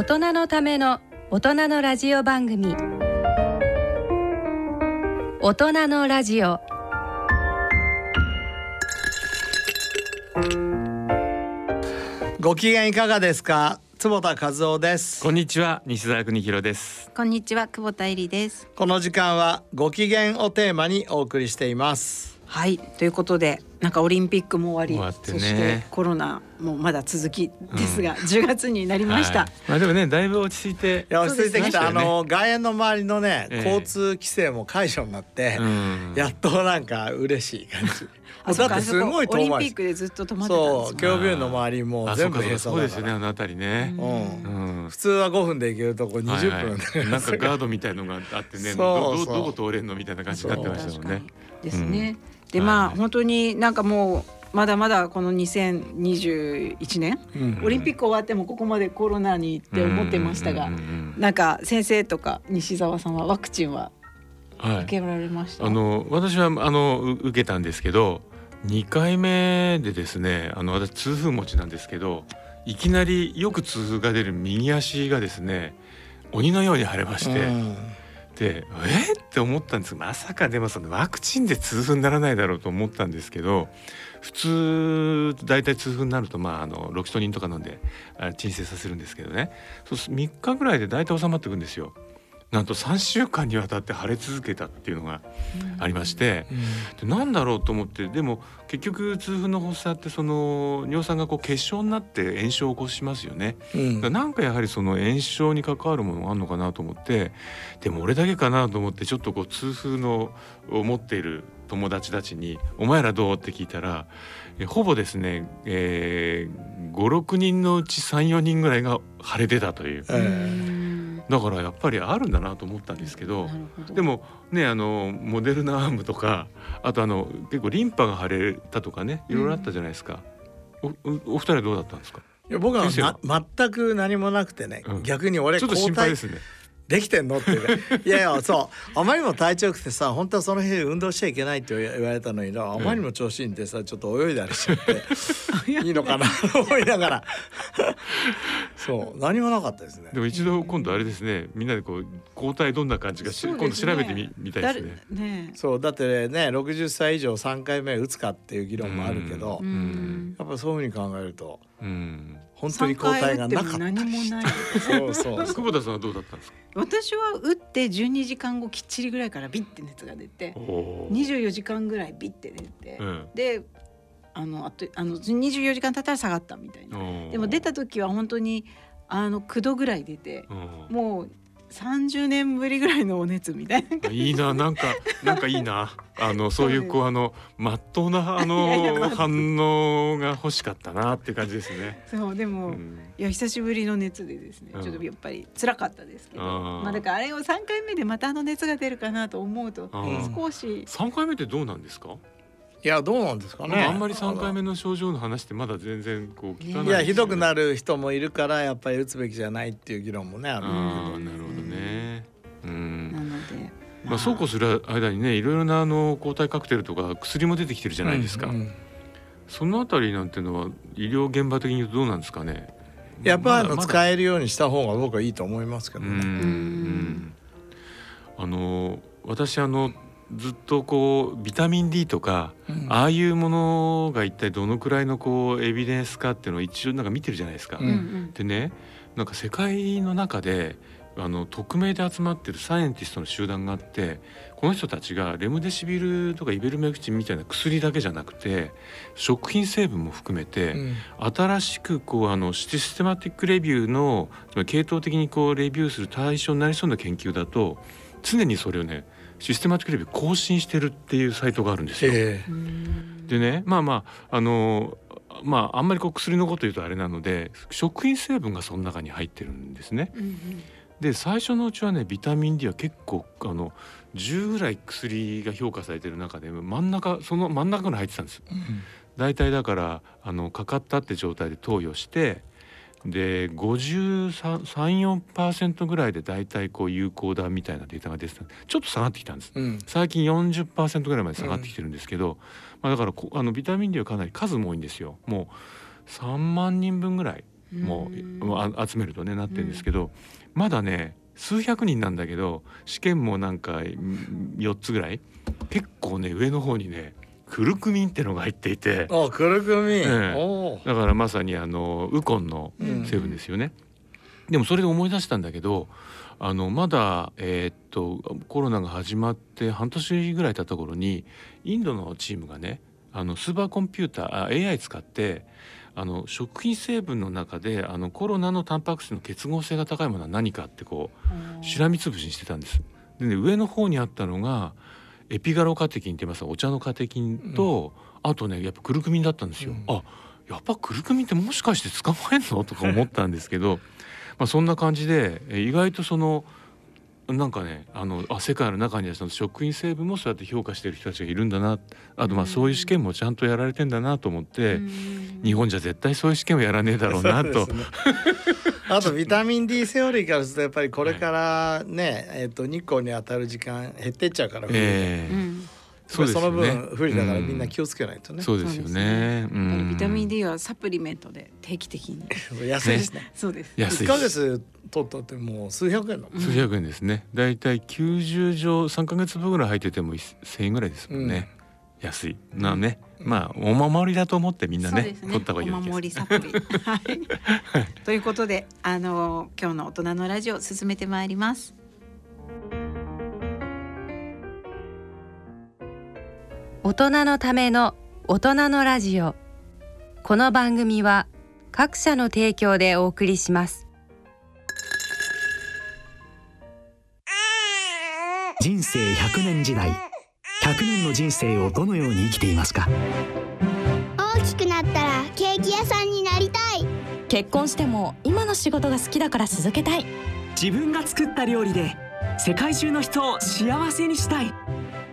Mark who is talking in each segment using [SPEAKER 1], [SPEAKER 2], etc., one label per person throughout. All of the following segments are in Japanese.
[SPEAKER 1] 大人のための大人のラジオ番組。大人のラジオ。
[SPEAKER 2] ご機嫌いかがですか？坪田和夫です。
[SPEAKER 3] こんにちは。西澤邦弘です。
[SPEAKER 4] こんにちは。久保田恵里です。
[SPEAKER 2] この時間はご機嫌をテーマにお送りしています
[SPEAKER 4] はい。ということでなんかオリンピックも終わり、
[SPEAKER 3] 終わってね。
[SPEAKER 4] そしてコロナもまだ続きですが、10月になりました、
[SPEAKER 3] はい。まあでもねだいぶ落ち着いて
[SPEAKER 2] いや落ち着いてきた、あ
[SPEAKER 3] そうですね。
[SPEAKER 2] の外苑の周りのね、
[SPEAKER 3] ええ。
[SPEAKER 2] 交通規制も解除になって、
[SPEAKER 3] うん。
[SPEAKER 2] やっとなんか嬉しい感じ。
[SPEAKER 4] あそっか
[SPEAKER 2] だってすごい
[SPEAKER 4] オリンピックでずっと止まってたん
[SPEAKER 2] そう
[SPEAKER 4] ですもん
[SPEAKER 2] 京病院の周りも
[SPEAKER 3] あ
[SPEAKER 2] 全部
[SPEAKER 3] そうか
[SPEAKER 2] 閉鎖だから。
[SPEAKER 3] そうですよねあの辺りね。
[SPEAKER 2] う
[SPEAKER 3] うん。ん
[SPEAKER 2] 普通は5分で行けるとこ20分、
[SPEAKER 3] はいはい。なんかガードみたいのがあってね
[SPEAKER 2] そう
[SPEAKER 3] ど
[SPEAKER 2] そう
[SPEAKER 3] どどこ通れんのみたいな感じになってましたもんね。
[SPEAKER 4] ですね、で
[SPEAKER 3] はい
[SPEAKER 4] まあ本当になんかもうまだまだこの2021年、
[SPEAKER 2] うん
[SPEAKER 4] オリンピック終わってもここまでコロナにって思ってましたが、なんか先生とか西澤さんはワクチンは受けられました、
[SPEAKER 3] あの私はあのう受けたんですけど2回目でですねあの私痛風持ちなんですけどいきなりよく痛風が出る右足がですね鬼のように腫れまして、
[SPEAKER 2] うん
[SPEAKER 3] でえ？っって思ったんです。まさかでもそのワクチンで痛風にならないだろうと思ったんですけど普通大体痛風になるとまああのロキソニンとか飲んで鎮静させるんですけどね。そう3日ぐらいで大体収まっていくんですよ。なんと3週間にわたって腫れ続けたっていうのがありまして、でなんだろうと思ってでも結局痛風の発作ってその尿酸がこう結晶になって炎症を起こしますよね。
[SPEAKER 2] うん。
[SPEAKER 3] なんかやはりその炎症に関わるものがあるのかなと思ってでも俺だけかなと思ってちょっとこう痛風のを持っている友達たちに「お前らどう?」って聞いたらえほぼですね、えー、56人のうち34人ぐらいが腫れてたという。
[SPEAKER 2] ええ
[SPEAKER 3] だからやっぱりあるんだなと思ったんですけどでもねあのモデルナアームとかあとあの結構リンパが腫れたとかねいろいろあったじゃないですか。おおお二人はどうだったんですか？
[SPEAKER 2] いや僕は
[SPEAKER 3] 先生
[SPEAKER 2] な全く何もなくてね、
[SPEAKER 3] うん。
[SPEAKER 2] 逆に俺
[SPEAKER 3] ちょっと心配ですね。
[SPEAKER 2] できてんの？っていうね。いやいやそう。あまりにも体調良くてさ本当はその日運動しちゃいけないって言われたのにな。あまりにも調子いいんでさちょっと泳いだりしちゃって。いいのかな？と思いながら。そう。何もなかったですね。
[SPEAKER 3] でも一度今度あれですね。みんなでこう抗体どんな感じかし、
[SPEAKER 4] そう
[SPEAKER 3] 今度調べてみみたいですね。
[SPEAKER 4] 誰ね。
[SPEAKER 2] そう。だってね60歳以上3回目打つかっていう議論もあるけど、やっぱそういうふうに考えると。
[SPEAKER 3] うん。
[SPEAKER 2] 本当に抗体がなかった。
[SPEAKER 4] 何もない
[SPEAKER 2] そうそう
[SPEAKER 3] 久保田さんはどうだったんですか？
[SPEAKER 4] 私は打って12時間後きっちりぐらいからビッて熱が出て
[SPEAKER 3] おー。
[SPEAKER 4] 24時間ぐらいビッて出て、
[SPEAKER 3] うん。
[SPEAKER 4] であのあとあの24時間経ったら下がったみたいな。でも出た時は本当にあの9度ぐらい出て
[SPEAKER 3] うん。
[SPEAKER 4] もう30年ぶりぐらいのお熱みたいな。
[SPEAKER 3] いいななんかなんかいいな。あのそういうこうあのまっとうなあの 反応が欲しかったなっていう感じですね。
[SPEAKER 4] そうでも、
[SPEAKER 3] うん。
[SPEAKER 4] いや久しぶりの熱でですね、
[SPEAKER 3] うん。
[SPEAKER 4] ちょっとやっぱり辛かったですけど、
[SPEAKER 3] あー。
[SPEAKER 4] まあだからあれを3回目でまたあの熱が出るかなと思うと少し。
[SPEAKER 3] 三回目ってどうなんですか？
[SPEAKER 2] いやどうなんですかね。
[SPEAKER 3] あんまり三回目の症状の話ってまだ全然こう聞かない
[SPEAKER 2] いやひどくな
[SPEAKER 3] る。
[SPEAKER 2] る人もいるからやっぱり打つべきじゃないっていう議論もねあるけど
[SPEAKER 3] まあ、そうこうする間にねいろいろなあの抗体カクテルとか薬も出てきてるじゃないですか、
[SPEAKER 2] うんうん
[SPEAKER 3] そのあたりなんてのは医療現場的に言うとどうなんですかね？
[SPEAKER 2] やっぱあの使えるようにした方が僕はいいと思いますけどね。
[SPEAKER 3] ん、あの私あのずっとこうビタミン D とか、
[SPEAKER 2] うん。
[SPEAKER 3] ああいうものが一体どのくらいのこうエビデンスかっていうのを一応なんか見てるじゃないですか。
[SPEAKER 2] うん
[SPEAKER 4] うんうん。
[SPEAKER 3] でねなんか世界の中であの匿名で集まってるサイエンティストの集団があってこの人たちがレムデシビルとかイベルメクチンみたいな薬だけじゃなくて食品成分も含めて、
[SPEAKER 2] うん
[SPEAKER 3] 新しくこうあのシステマティックレビューのつまり系統的にこうレビューする対象になりそうな研究だと常にそれをねシステマティックレビュー更新してるっていうサイトがあるんですよ。
[SPEAKER 2] え
[SPEAKER 4] うん
[SPEAKER 3] でねまあまああのまああんまりこう薬のこと言うとあれなので食品成分がその中に入ってるんですね。
[SPEAKER 4] うんうん
[SPEAKER 3] で最初のうちはねビタミン D は結構あの10ぐらい薬が評価されてる中で真ん中その真ん中に入ってたんです。
[SPEAKER 2] えうん。
[SPEAKER 3] 大体だからあのかかったって状態で投与してで5334%ぐらいで大体こう有効だみたいなデータが出てたちょっと下がってきたんです。
[SPEAKER 2] うん。
[SPEAKER 3] 最近40%ぐらいまで下がってきてるんですけど、まあ、だからこあのビタミン D はかなり数も多いんですよ。もう3万人分ぐらいも
[SPEAKER 4] う
[SPEAKER 3] 集めるとねなってるんですけど、まだね数百人なんだけど試験もなんかうん4つぐらい結構ね上の方にねクルクミンってのが入っていて
[SPEAKER 2] あクルクミン、
[SPEAKER 3] え。だからまさにあのウコンの
[SPEAKER 2] うん。
[SPEAKER 3] 成分ですよね。でもそれで思い出したんだけどあのまだ、えーっとコロナが始まって半年ぐらい経った頃にインドのチームがねあのスーパーコンピューターあ AI 使ってあの食品成分の中であのコロナのタンパク質の結合性が高いものは何かってこうしらみつぶしにしてたんです。でね上の方にあったのがエピガロカテキンって言います。お茶のカテキンと、あとねやっぱクルクミンだったんですよ。
[SPEAKER 2] うん。
[SPEAKER 3] あやっぱクルクミンってもしかして捕まえんの？とか思ったんですけど まあそんな感じでえ意外とそのなんかねあのあ世界の中にはその食品成分もそうやって評価してる人たちがいるんだな。あとまあそういう試験もちゃんとやられてんだなと思って、日本じゃ絶対そういう試験をやらねえだろうなと。
[SPEAKER 2] あとビタミン D セオリーからするとやっぱりこれからね、えっと日光に当たる時間減ってっちゃうから、
[SPEAKER 3] ええ。
[SPEAKER 4] うん
[SPEAKER 3] そうです
[SPEAKER 2] その分不利だから
[SPEAKER 3] うん
[SPEAKER 2] みんな気をつけないとね、
[SPEAKER 3] そうですよね。
[SPEAKER 4] やっぱりビタミン
[SPEAKER 3] うん
[SPEAKER 4] D はサプリメントで定期的に。
[SPEAKER 2] 安いですね
[SPEAKER 4] そうです。
[SPEAKER 3] 安い
[SPEAKER 2] 1ヶ月取ったってもう数百円の、
[SPEAKER 3] 数百円ですね。だいたい90錠3ヶ月分ぐらい入ってても1000円ぐらいですもんね。安い。なね、まあお守りだと思ってみんなね
[SPEAKER 4] そうですね。
[SPEAKER 3] 取った方がいい
[SPEAKER 4] お守りサプリ。はい。ということで、あの今日の大人のラジオ進めてまいります。
[SPEAKER 1] 大人のための大人のラジオ。この番組は各社の提供でお送りします。
[SPEAKER 5] 人生100年時代。100年の人生をどのように生きていますか？
[SPEAKER 6] 大きくなったらケーキ屋さんになりたい。
[SPEAKER 7] 結婚しても今の仕事が好きだから続けたい。
[SPEAKER 8] 自分が作った料理で世界中の人を幸せにしたい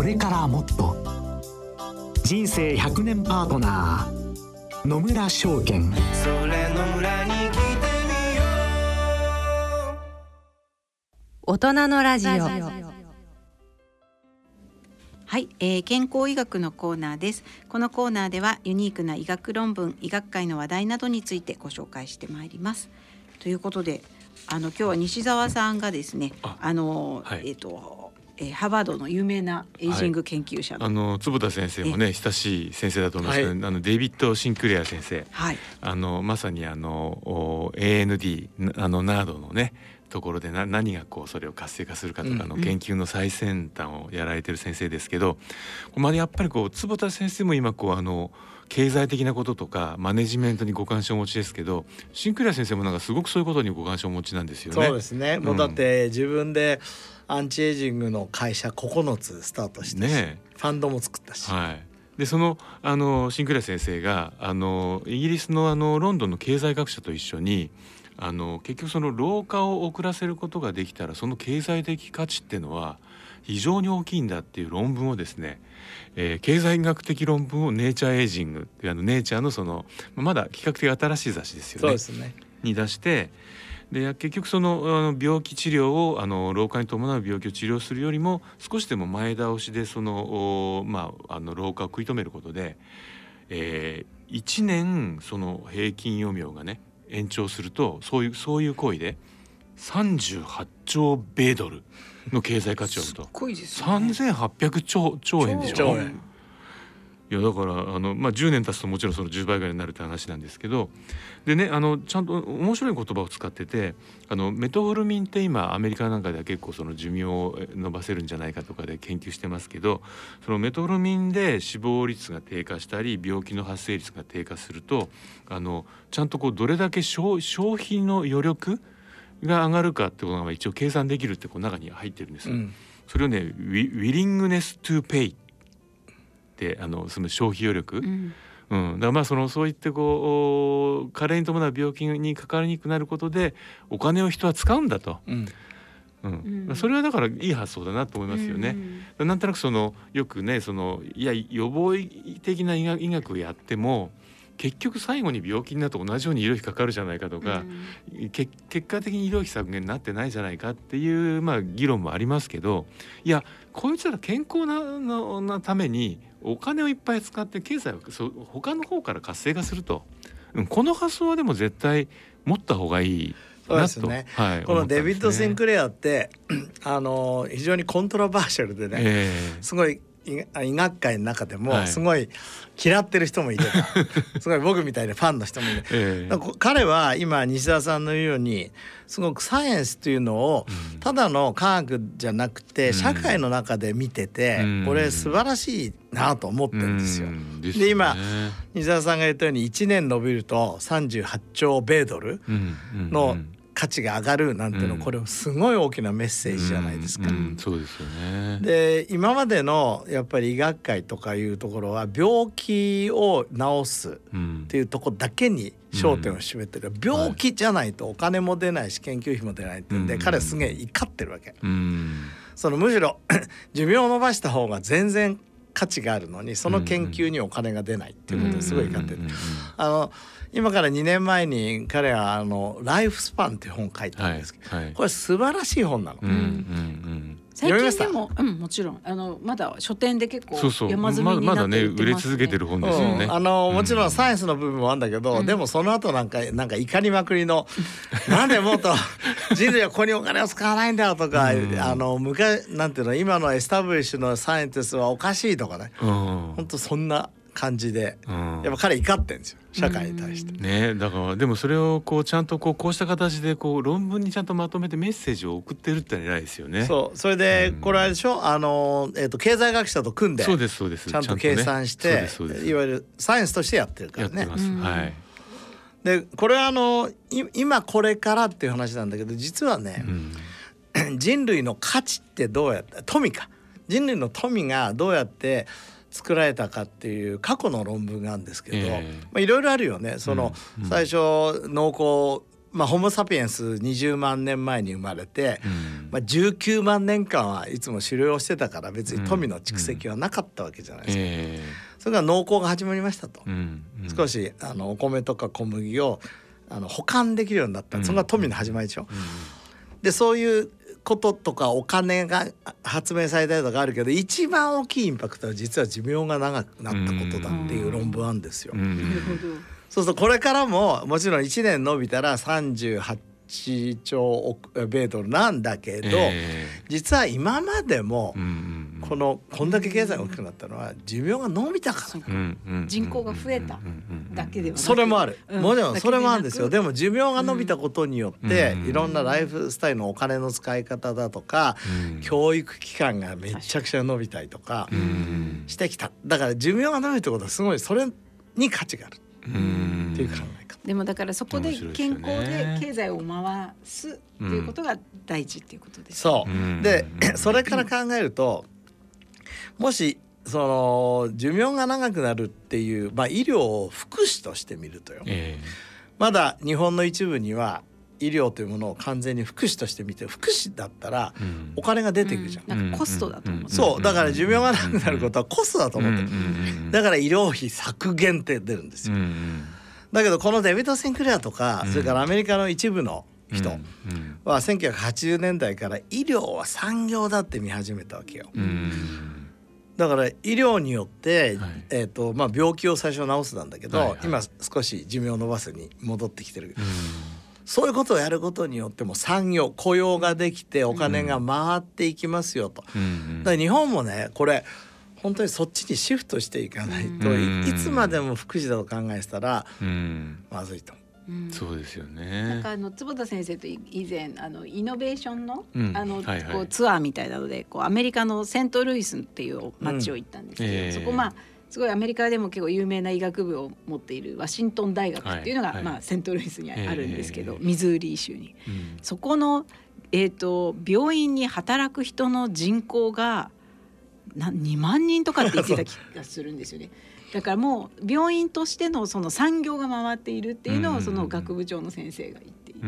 [SPEAKER 5] これからもっと。人生100年パートナー野村証券。
[SPEAKER 9] それの村に来てみよう。
[SPEAKER 1] 大人のラジオ。
[SPEAKER 4] はい、えー、健康医学のコーナーです。このコーナーではユニークな医学論文、医学界の話題などについてご紹介してまいります。ということで、あの今日は西澤さんがですね、あ
[SPEAKER 3] あ
[SPEAKER 4] の、
[SPEAKER 3] はい。
[SPEAKER 4] えっ、と、えー、ハーバードの有名なエイジング研究者の、
[SPEAKER 3] あの坪田先生もね親しい先生だと思いますけど、
[SPEAKER 2] はい。
[SPEAKER 3] あのデイビッド・シンクレア先生。
[SPEAKER 4] はい、
[SPEAKER 3] あのまさにあのお AND なあのナードのねところでな何がこうそれを活性化するかとかの
[SPEAKER 2] うん
[SPEAKER 3] 研究の最先端をやられてる先生ですけど、まあ、やっぱりこう坪田先生も今こうあの経済的なこととかマネジメントにご関心をお持ちですけどシンクレア先生もなんかすごくそういうことにご関心をお持ちなんですよね。
[SPEAKER 2] そうですね、もうだって自分でアンチエイジングの会社9つスタートしたし、
[SPEAKER 3] ね
[SPEAKER 2] ファンドも作ったし、
[SPEAKER 3] はい、でそのあのシンクレア先生があのイギリスのあのロンドンの経済学者と一緒にあの結局その老化を遅らせることができたらその経済的価値っていうのは非常に大きいんだっていう論文をですね、えー経済学的論文を「ネイチャーエイジング」っていうあのネイチャーのそのまだ比較的新しい雑誌ですよね。
[SPEAKER 2] そうですね。
[SPEAKER 3] に出してで結局そのあの病気治療をあの老化に伴う病気を治療するよりも少しでも前倒しでそのおまああの老化を食い止めることで、えー、1年その平均余命がね延長するとそういうそういう行為で38兆米ドルの経済価値を生むと。
[SPEAKER 4] すごいですよね。
[SPEAKER 3] 3800兆兆円でしょ。
[SPEAKER 2] 兆円
[SPEAKER 3] いやだからあの、まあ、10年経つともちろんその10倍ぐらいになるって話なんですけどでねあのちゃんと面白い言葉を使っててあのメトホルミンって今アメリカなんかでは結構その寿命を伸ばせるんじゃないかとかで研究してますけどそのメトホルミンで死亡率が低下したり病気の発生率が低下するとあのちゃんとこうどれだけ消消費の余力が上がるかってことが一応計算できるってこう中に入ってるんですよ。
[SPEAKER 2] うん
[SPEAKER 3] それをねウィ willingness to pay ってあのその消費余力、
[SPEAKER 4] うん。
[SPEAKER 3] うん、だからまあそのそういってこう加齢に伴う病気にかかりにくくなることでお金を人は使うんだと。
[SPEAKER 2] うん。
[SPEAKER 3] うん。
[SPEAKER 4] うん。
[SPEAKER 3] それはだからいい発想だなと思いますよね。なんとなくそのよくねそのいや予防的な医学医学をやっても結局最後に病気になると同じように医療費かかるじゃないかとか、け結果的に医療費削減になってないじゃないかっていうまあ議論もありますけどいやこういったら健康なななためにお金をいっぱい使って経済をそう他の方から活性化すると、うん、この発想はでも絶対持った方がいい
[SPEAKER 2] そう
[SPEAKER 3] なと、
[SPEAKER 2] ですね。
[SPEAKER 3] はい、
[SPEAKER 2] このデビッド・シン
[SPEAKER 3] レ
[SPEAKER 2] クレアって あの非常にコントラバーシャルでね、
[SPEAKER 3] え。
[SPEAKER 2] すごい医医学界の中で
[SPEAKER 3] はい。
[SPEAKER 2] もすごい嫌ってる人もいれば、すごい僕みたいなファンの人もいる。
[SPEAKER 3] ええ。
[SPEAKER 2] だからこ彼は今西澤さんの言うようにすごくサイエンスというのをただの科学じゃなくて社会の中で見てて
[SPEAKER 3] うん。
[SPEAKER 2] これ素晴らしいなと思ってるんですよ。
[SPEAKER 3] うん。です
[SPEAKER 2] で今
[SPEAKER 3] ね。
[SPEAKER 2] 西澤さんが言ったように1年伸びると38兆米ドル
[SPEAKER 3] うん。うん。
[SPEAKER 2] の
[SPEAKER 3] うん
[SPEAKER 2] 価値が上がるなんていうの
[SPEAKER 3] うん。
[SPEAKER 2] これすごい大きなメッセージじゃないですか。
[SPEAKER 3] そうですよね。
[SPEAKER 2] で今までのやっぱり医学会とかいうところは病気を治す
[SPEAKER 3] うん。
[SPEAKER 2] っていうところだけに焦点を占めてる、病気じゃないとお金も出ないし研究費も出ないってんで、
[SPEAKER 3] うん。
[SPEAKER 2] 彼はすげえ怒ってるわけ。
[SPEAKER 3] うん。
[SPEAKER 2] そのむしろ 寿命を伸ばした方が全然価値があるのにその研究にお金が出ないっていうことですごい怒ってる。あの今から2年前に彼はあの「ライフスパン」っていう本を書いたんですけど、
[SPEAKER 3] はいはい。
[SPEAKER 2] これ素晴らしい本なの。
[SPEAKER 3] うんうん
[SPEAKER 4] 最
[SPEAKER 2] 読みました
[SPEAKER 4] 近でも、うん、もちろんあのまだ書店で結構
[SPEAKER 3] そうそう。
[SPEAKER 4] 山積みに
[SPEAKER 3] ままだね
[SPEAKER 4] なって売って
[SPEAKER 3] 売れ
[SPEAKER 4] ますね
[SPEAKER 3] 続けてる本ですよね。
[SPEAKER 2] うん。あのもちろんサイエンスの部分もあるんだけど、でもその後なんかなんか怒りまくりの なんでもっと人類はここにお金を使わないんだよとか、あの昔なんていうの今のエスタブリッシュのサイエンティストはおかしいとかね。
[SPEAKER 3] うん。
[SPEAKER 2] 本当そんな感じで、
[SPEAKER 3] うん。
[SPEAKER 2] やっぱ彼怒ってんですよ社会に対して。
[SPEAKER 3] ねだからでもそれをこうちゃんとこうこうした形でこう論文にちゃんとまとめてメッセージを送ってるって偉いですよね。
[SPEAKER 2] そう。それでこれあれでしょ？あの、えー、と経済学者と組んで
[SPEAKER 3] そうですそうです。
[SPEAKER 2] ちゃんと計算して、
[SPEAKER 3] とねそうですそうです。
[SPEAKER 2] いわゆるサイエンスとしてやってるからね。
[SPEAKER 3] やって。ます。はい。
[SPEAKER 2] でこれはあのい今これからっていう話なんだけど実はね、人類の価値ってどうやって富か。人類の富がどうやって作られたかっていう過去の論文があるんですけど、いろいろあるよね。その、
[SPEAKER 3] うん
[SPEAKER 2] 最初農耕まあ、ホモ・サピエンス20万年前に生まれて、まあ、19万年間はいつも狩猟をしてたから別に富の蓄積はなかったわけじゃないですか。
[SPEAKER 3] え
[SPEAKER 2] それから農耕が始まりましたと。
[SPEAKER 3] えうんうん。
[SPEAKER 2] 少しあのお米とか小麦をあの保管できるようになった、それが富の始まりでしょ。でそういうこととかお金が発明されたりとかあるけど一番大きいインパクトは実は寿命が長くなったことだっていう論文あるんですよ。
[SPEAKER 3] うん。
[SPEAKER 2] そうするとこれからももちろん1年伸びたら38兆億米ドルなんだけど、
[SPEAKER 3] え。
[SPEAKER 2] 実は今までも
[SPEAKER 3] うんうん
[SPEAKER 2] このこんだけ経済が大きくなったのは寿命が伸びたから。
[SPEAKER 3] うんうん
[SPEAKER 4] 人口が増えただけではなく
[SPEAKER 2] それもある、
[SPEAKER 4] うん。
[SPEAKER 2] もちろんそれもあるんですよ。でも寿命が伸びたことによって、
[SPEAKER 3] うん。
[SPEAKER 2] いろんなライフスタイルのお金の使い方だとか、
[SPEAKER 3] うん。
[SPEAKER 2] 教育機関がめちゃくちゃ伸びたりとか
[SPEAKER 3] うん。
[SPEAKER 2] してきた。だから寿命が伸びるってことはすごいそれに価値がある。
[SPEAKER 3] うん。
[SPEAKER 2] っていう考え方。
[SPEAKER 4] でもだからそこで健康で経済を回すっていうことが大事っていうことです。
[SPEAKER 2] そう、
[SPEAKER 3] うん。
[SPEAKER 2] でそれから考えるともしその寿命が長くなるっていう、まあ、医療を福祉として見るとよ、
[SPEAKER 3] え
[SPEAKER 2] まだ日本の一部には医療というものを完全に福祉として見て福祉だったらお金が出ていくじゃん。
[SPEAKER 4] なんかコストだと思う。
[SPEAKER 2] そう。だから寿命が長くなることはコストだと思ってる、
[SPEAKER 3] うんうんうん
[SPEAKER 2] だから医療費削減って出るんですよ、
[SPEAKER 3] うんうん。
[SPEAKER 2] だけどこのデビッド・センクレアとか、それからアメリカの一部の人
[SPEAKER 3] うん。
[SPEAKER 2] は1980年代から医療は産業だって見始めたわけよ。
[SPEAKER 3] うん
[SPEAKER 2] だから医療によって、
[SPEAKER 3] はい。
[SPEAKER 2] えーとまあ、病気を最初治すなんだけど、
[SPEAKER 3] はいはい。
[SPEAKER 2] 今少し寿命を延ばすに戻ってきてる、そういうことをやることによっても産業雇用ができてお金が回っていきますよと。だから日本もねこれ本当にそっちにシフトしていかないと、
[SPEAKER 3] うん。
[SPEAKER 2] いいつまでも福祉だと考えてたら
[SPEAKER 3] うん。
[SPEAKER 2] まずいと。
[SPEAKER 4] うん。
[SPEAKER 3] そうですよね。
[SPEAKER 4] なんかあの坪田先生とい以前あのイノベーションの、
[SPEAKER 3] うん。
[SPEAKER 4] あの、
[SPEAKER 3] はいはい。
[SPEAKER 4] こうツアーみたいなのでこうアメリカのセントルイスっていう町を行ったんですけど、
[SPEAKER 3] うん。ええ。
[SPEAKER 4] そこまあすごいアメリカでも結構有名な医学部を持っているワシントン大学っていうのが、
[SPEAKER 3] はいはい。
[SPEAKER 4] まあ、セントルイスにあるんですけど、
[SPEAKER 3] ええ。
[SPEAKER 4] ミズーリー州に。
[SPEAKER 3] うん。
[SPEAKER 4] そこの、えー、と病院に働く人の人口がな2万人とかって言ってた気がするんですよね。だからもう病院としてのその産業が回っているっていうのをその学部長の先生が言っていて、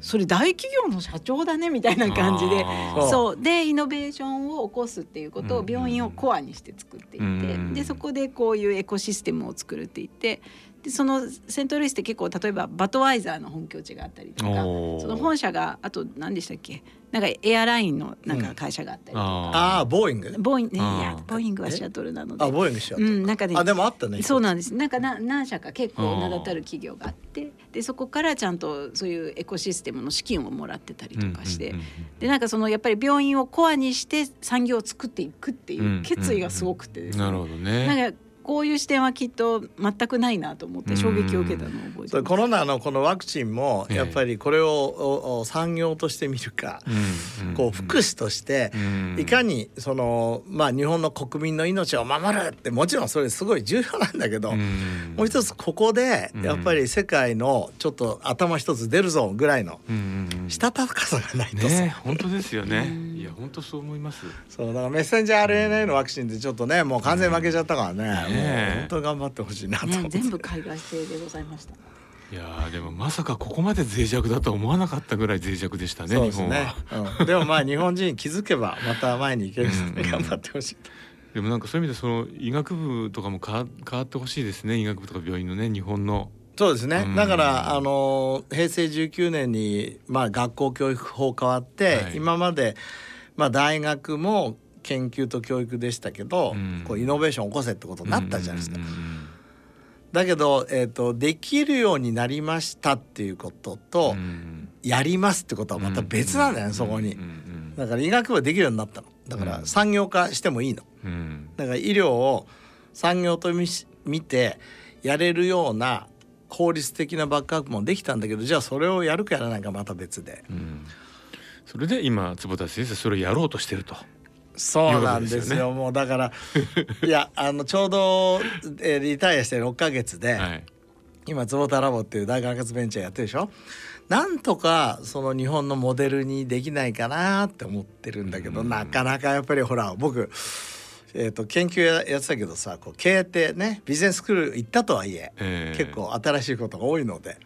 [SPEAKER 4] それ大企業の社長だねみたいな感じでそう。でイノベーションを起こすっていうことを病院をコアにして作っていて、でそこでこういうエコシステムを作るって言ってでそのセントルイスって結構例えばバトワイザーの本拠地があったりとかその本社があと何でしたっけ？なんかエアラインのなんか会社があったりとか、うん、
[SPEAKER 2] ああボーイング
[SPEAKER 4] ボー。イング、ね、いやボーイングはシャトルなので。
[SPEAKER 2] あボーイングシャトル、
[SPEAKER 4] うん、なんかね
[SPEAKER 2] あでもあったね。
[SPEAKER 4] そうなんです。なんかな何社か結構名だたる企業があってでそこからちゃんとそういうエコシステムの資金をもらってたりとかして、でなんかそのやっぱり病院をコアにして産業を作っていくっていう決意がすごくてです
[SPEAKER 3] ね、なるほどね。
[SPEAKER 4] なんかこういう視点はきっと全くないなと思って衝撃を受けたのを覚えて
[SPEAKER 2] コロナのこのワクチンもやっぱりこれを産業として見るか、こう福祉としていかにそのまあ日本の国民の命を守るってもちろんそれすごい重要なんだけど、もう一つここでやっぱり世界のちょっと頭一つ出るぞぐらいのしたたかさがないと
[SPEAKER 3] ね本当ですよね。いや本当そう思います。
[SPEAKER 2] そうだからメッセンジャー RNA のワクチンってちょっとねもう完全負けちゃったからね。もう本当頑張ってほしいなと、
[SPEAKER 4] ね、全部海外製でございました。
[SPEAKER 3] いやでもまさかここまで脆弱だと思わなかったぐらい脆弱でしたね。
[SPEAKER 2] ね日本は、うん、でもまあ日本人気づけばまた前に行けるので頑張ってほしい。
[SPEAKER 3] でもなんかそういう意味でその医学部とかも変わってほしいですね医学部とか病院のね日本の。
[SPEAKER 2] そうですね、だからあの平成19年に、まあ、学校教育法変わって、はい、今まで、まあ、大学も研究と教育でしたけど、うん、こうイノベーション起こせってことになったじゃないですか。だけど、えーと、できるようになりましたっていうことと、うん、やりますってことはまた別なんだよね、そこに。だから医学部できるようになったの。だから産業化してもいいの。だから医療を産業と見てやれるような効率的なバックアップもできたんだけどじゃあそれをやるかやらないかまた別で。
[SPEAKER 3] それで今坪田先生それをやろうとしてると。
[SPEAKER 2] そうなんですよ、ね、もうだから いやあのちょうど、えー、リタイアして6か月で、はい、今坪田ラボっていう大学発ベンチャーやってるでしょ？なんとかその日本のモデルにできないかなって思ってるんだけど、なかなかやっぱりほら僕えーと、研究やってたけどさこう経営ってねビジネススクール行ったとはいえ、えー、結構新しいことが多いので。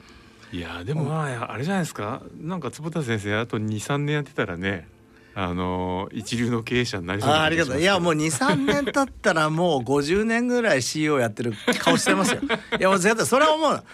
[SPEAKER 3] いやでもまああれじゃないですか。なんか坪田先生あと23年やってたらねあの一流の経営者になりそう
[SPEAKER 2] あありがとう。いやもう23年経ったらもう50年ぐらい CEO やってる顔してますよ。いやもう絶対それは思う。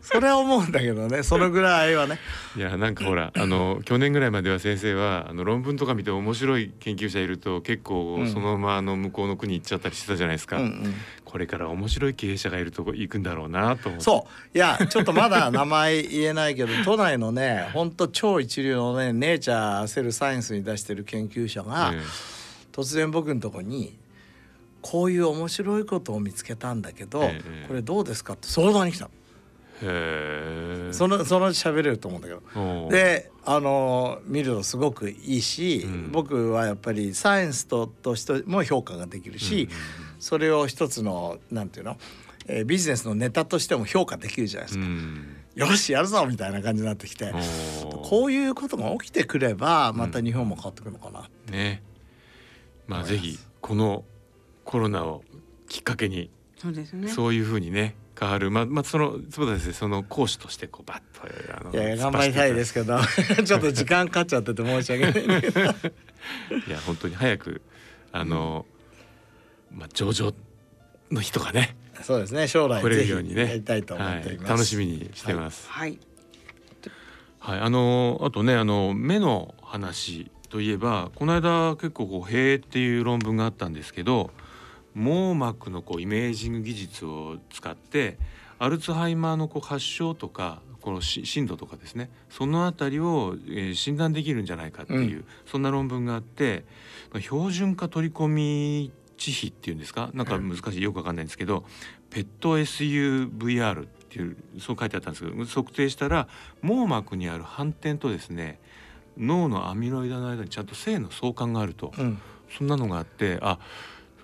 [SPEAKER 2] それは思うんだけどね。そのぐらいはね。
[SPEAKER 3] いやなんかほらあの去年ぐらいまでは先生はあの論文とか見て面白い研究者いると結構そのままあの向こうの国行っちゃったりしてたじゃないですか、うんうんこれから面白い経営者がいるとこ行くんだろうなと
[SPEAKER 2] そう。いやちょっとまだ名前言えないけど都内のねほんと超一流のねネイチャーセルサイエンスに出してる研究者が、えー、突然僕のとこに「こういう面白いことを見つけたんだけど、えー、これどうですか?」って相談に来たへそのその喋れると思うんだけど。であの見るとすごくいいし、うん、僕はやっぱりサイエンスととしても評価ができるし、うんそれを一つのなんていうの、えー、ビジネスのネタとしても評価できるじゃないですか。よしやるぞみたいな感じになってきて。こういうことが起きてくればまた日本も変わってくるのかな、
[SPEAKER 3] うん、ねまあぜひこのコロナをきっかけに
[SPEAKER 4] そうですね。
[SPEAKER 3] そういうふうにね変わる。まあまあそのそうですね。その講師としてこうバッと
[SPEAKER 2] あのいや頑張りたいですけど。ちょっと時間かかっちゃってて申し訳ない い
[SPEAKER 3] や本当に早くあの、うんまあ、上場の人がね。
[SPEAKER 2] そうですね。将来来れるようにね。やりたいと思っています、
[SPEAKER 3] はい、楽しみにしてます。
[SPEAKER 4] はい、
[SPEAKER 3] はい、あのあとねあの目の話といえばこの間結構こう「へえ」っていう論文があったんですけど網膜のこうイメージング技術を使ってアルツハイマーのこう発症とかこの震度とかですね。そのあたりを、えー、診断できるんじゃないかっていう、うん、そんな論文があって標準化取り込み地比っていうんですか？なんか難しいよくわかんないんですけど、ペット SUVR っていうそう書いてあったんですけど測定したら網膜にある反転とですね脳のアミロイドの間にちゃんと性の相関があると、うん、そんなのがあってあ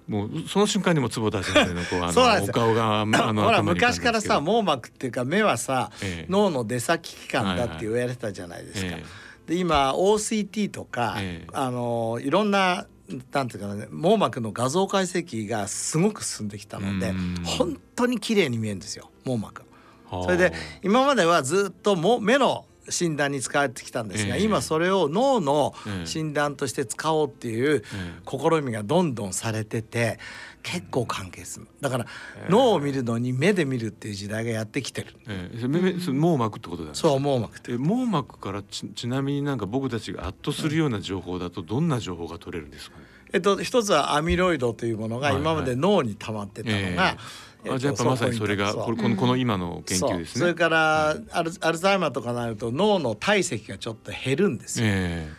[SPEAKER 3] もうその瞬間にも坪田先生のこうあのお顔があ
[SPEAKER 2] のほら昔からさ網膜っていうか目はさ、ええ、脳の出先機関だって言われてたじゃないですか。はいはいえで今 OCT とか、え。あのいろんななんていうかね網膜の画像解析がすごく進んできたので本当に綺麗に見えるんですよ網膜。それで今まではずっとも目の診断に使われてきたんですが、
[SPEAKER 3] ええ。
[SPEAKER 2] 今それを脳の
[SPEAKER 3] ええ。
[SPEAKER 2] 診断として使おうっていう試みがどんどんされてて結構関係する。だから脳を見るのに目で見るっていう時代がやってきてる。
[SPEAKER 3] えー、めめそれ網膜ってことなんですか
[SPEAKER 2] そう網膜
[SPEAKER 3] え網膜からちちなみになんか僕たちが圧倒するような情報だとどんな情報が取れるんですかね、
[SPEAKER 2] えっと一つはアミロイドというものが
[SPEAKER 3] はいはい。
[SPEAKER 2] 今まで脳に溜まってたのが、
[SPEAKER 3] ええ
[SPEAKER 2] えっと
[SPEAKER 3] あじゃあやっぱまさにそれがこれこのこの今の研究ですね。
[SPEAKER 2] そう。それからアルアルツハイマーとかになると脳の体積がちょっと減るんですよ。
[SPEAKER 3] え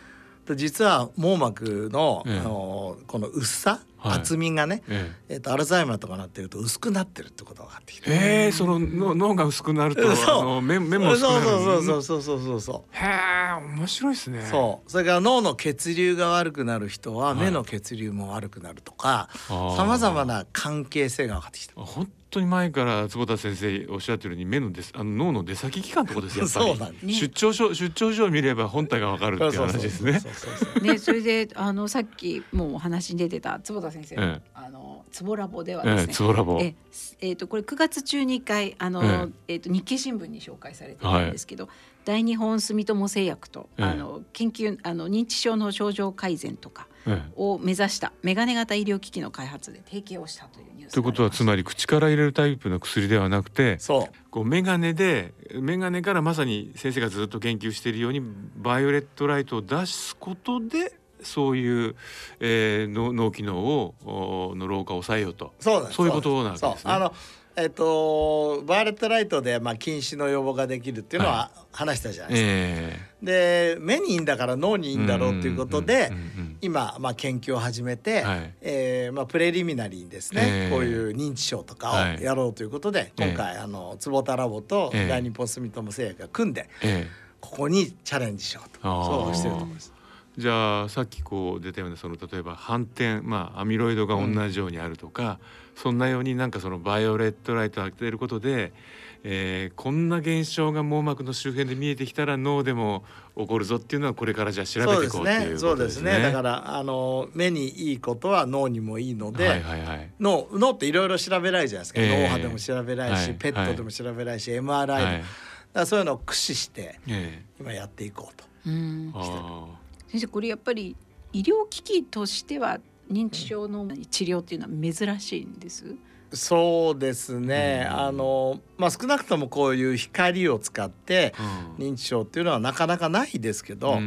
[SPEAKER 2] で実は網膜の,、
[SPEAKER 3] ええ
[SPEAKER 2] あのこの薄さ、
[SPEAKER 3] はい
[SPEAKER 2] 厚みがね、
[SPEAKER 3] え
[SPEAKER 2] えっとアルツハイマーとかなってると薄くなってるってことが分かってきて。
[SPEAKER 3] ええーそのの脳が薄くなると
[SPEAKER 2] そう
[SPEAKER 3] あの目目も薄くなる
[SPEAKER 2] そうそうそうそうそうそうそう
[SPEAKER 3] へえ面白いですね。
[SPEAKER 2] そうそれから脳の血流が悪くなる人は
[SPEAKER 3] はい
[SPEAKER 2] 目の血流も悪くなるとかさまざまな関係性が分かってきた。
[SPEAKER 3] 本当に前から坪田先生おっしゃってるように目の出あの脳の出先機関ってことですよやっぱり。
[SPEAKER 2] そうなんです。
[SPEAKER 3] 出張書出張書を見れば本体がわかるっていう話ですね。
[SPEAKER 4] ね、それであのさっきもうお話に出てた坪田先生の、
[SPEAKER 3] ええ。
[SPEAKER 4] あのツボラボではですね、
[SPEAKER 3] ええラボ。
[SPEAKER 4] ええーとこれ9月中に1回あの、
[SPEAKER 3] え
[SPEAKER 4] え。ーと日経新聞に紹介されてるんですけど、大日本住友製薬と、
[SPEAKER 3] ええ。
[SPEAKER 4] あの研究あの認知症の症状改善とか
[SPEAKER 3] ええ。
[SPEAKER 4] を目指したメガネ型医療機器の開発で提携をしたというニュース
[SPEAKER 3] ということはつまり口から入れるタイプの薬ではなくてこう眼鏡で眼鏡からまさに先生がずっと研究しているようにバイオレットライトを出すことでそういう、えー、脳脳機能をおの老化を抑えようと。
[SPEAKER 2] そう
[SPEAKER 3] いうことなわけですね。
[SPEAKER 2] そう。あのえっとバイオレットライトでまあ近視の予防ができるっていうのは話したじゃないですか。
[SPEAKER 3] え
[SPEAKER 2] で目にいいんだから脳にいいんだろうということで今まあ研究を始めて、
[SPEAKER 3] はい。
[SPEAKER 2] えーまあプレリミナリーにですね、
[SPEAKER 3] ええ。
[SPEAKER 2] こういう認知症とか
[SPEAKER 3] はい。
[SPEAKER 2] をやろうということで、今回あの坪田ラボと
[SPEAKER 3] ええ。
[SPEAKER 2] 大日本住友製薬が組んで、
[SPEAKER 3] ええ。
[SPEAKER 2] ここにチャレンジしようと。そうしてると思います。
[SPEAKER 3] じゃあさっきこう出たようなその例えば反転まあアミロイドが同じようにあるとか、そんなようになんかそのバイオレットライトを当てることで、えーこんな現象が網膜の周辺で見えてきたら脳でも起こるぞっていうのはこれからじゃあ調べていこうっていう
[SPEAKER 2] そうで
[SPEAKER 3] ことですすね。
[SPEAKER 2] ね。だからあの目にいいことは脳にもいいので、
[SPEAKER 3] はいはいはい。
[SPEAKER 2] 脳脳っていろいろ調べられるじゃないですか。
[SPEAKER 3] ええ。
[SPEAKER 2] 脳波でも調べられるし、
[SPEAKER 3] はい。
[SPEAKER 2] ペットでも調べられるし、MRI でも、
[SPEAKER 3] はい。
[SPEAKER 2] だそういうのを駆使して
[SPEAKER 3] え
[SPEAKER 2] 今やっていこうと。
[SPEAKER 4] うん。
[SPEAKER 3] あ
[SPEAKER 4] 先生これやっぱり医療機器としては認知症の治療っていうのは珍しいんです？
[SPEAKER 2] そうですね、あのまあ少なくともこういう光を使って認知症っていうのはなかなかないですけど、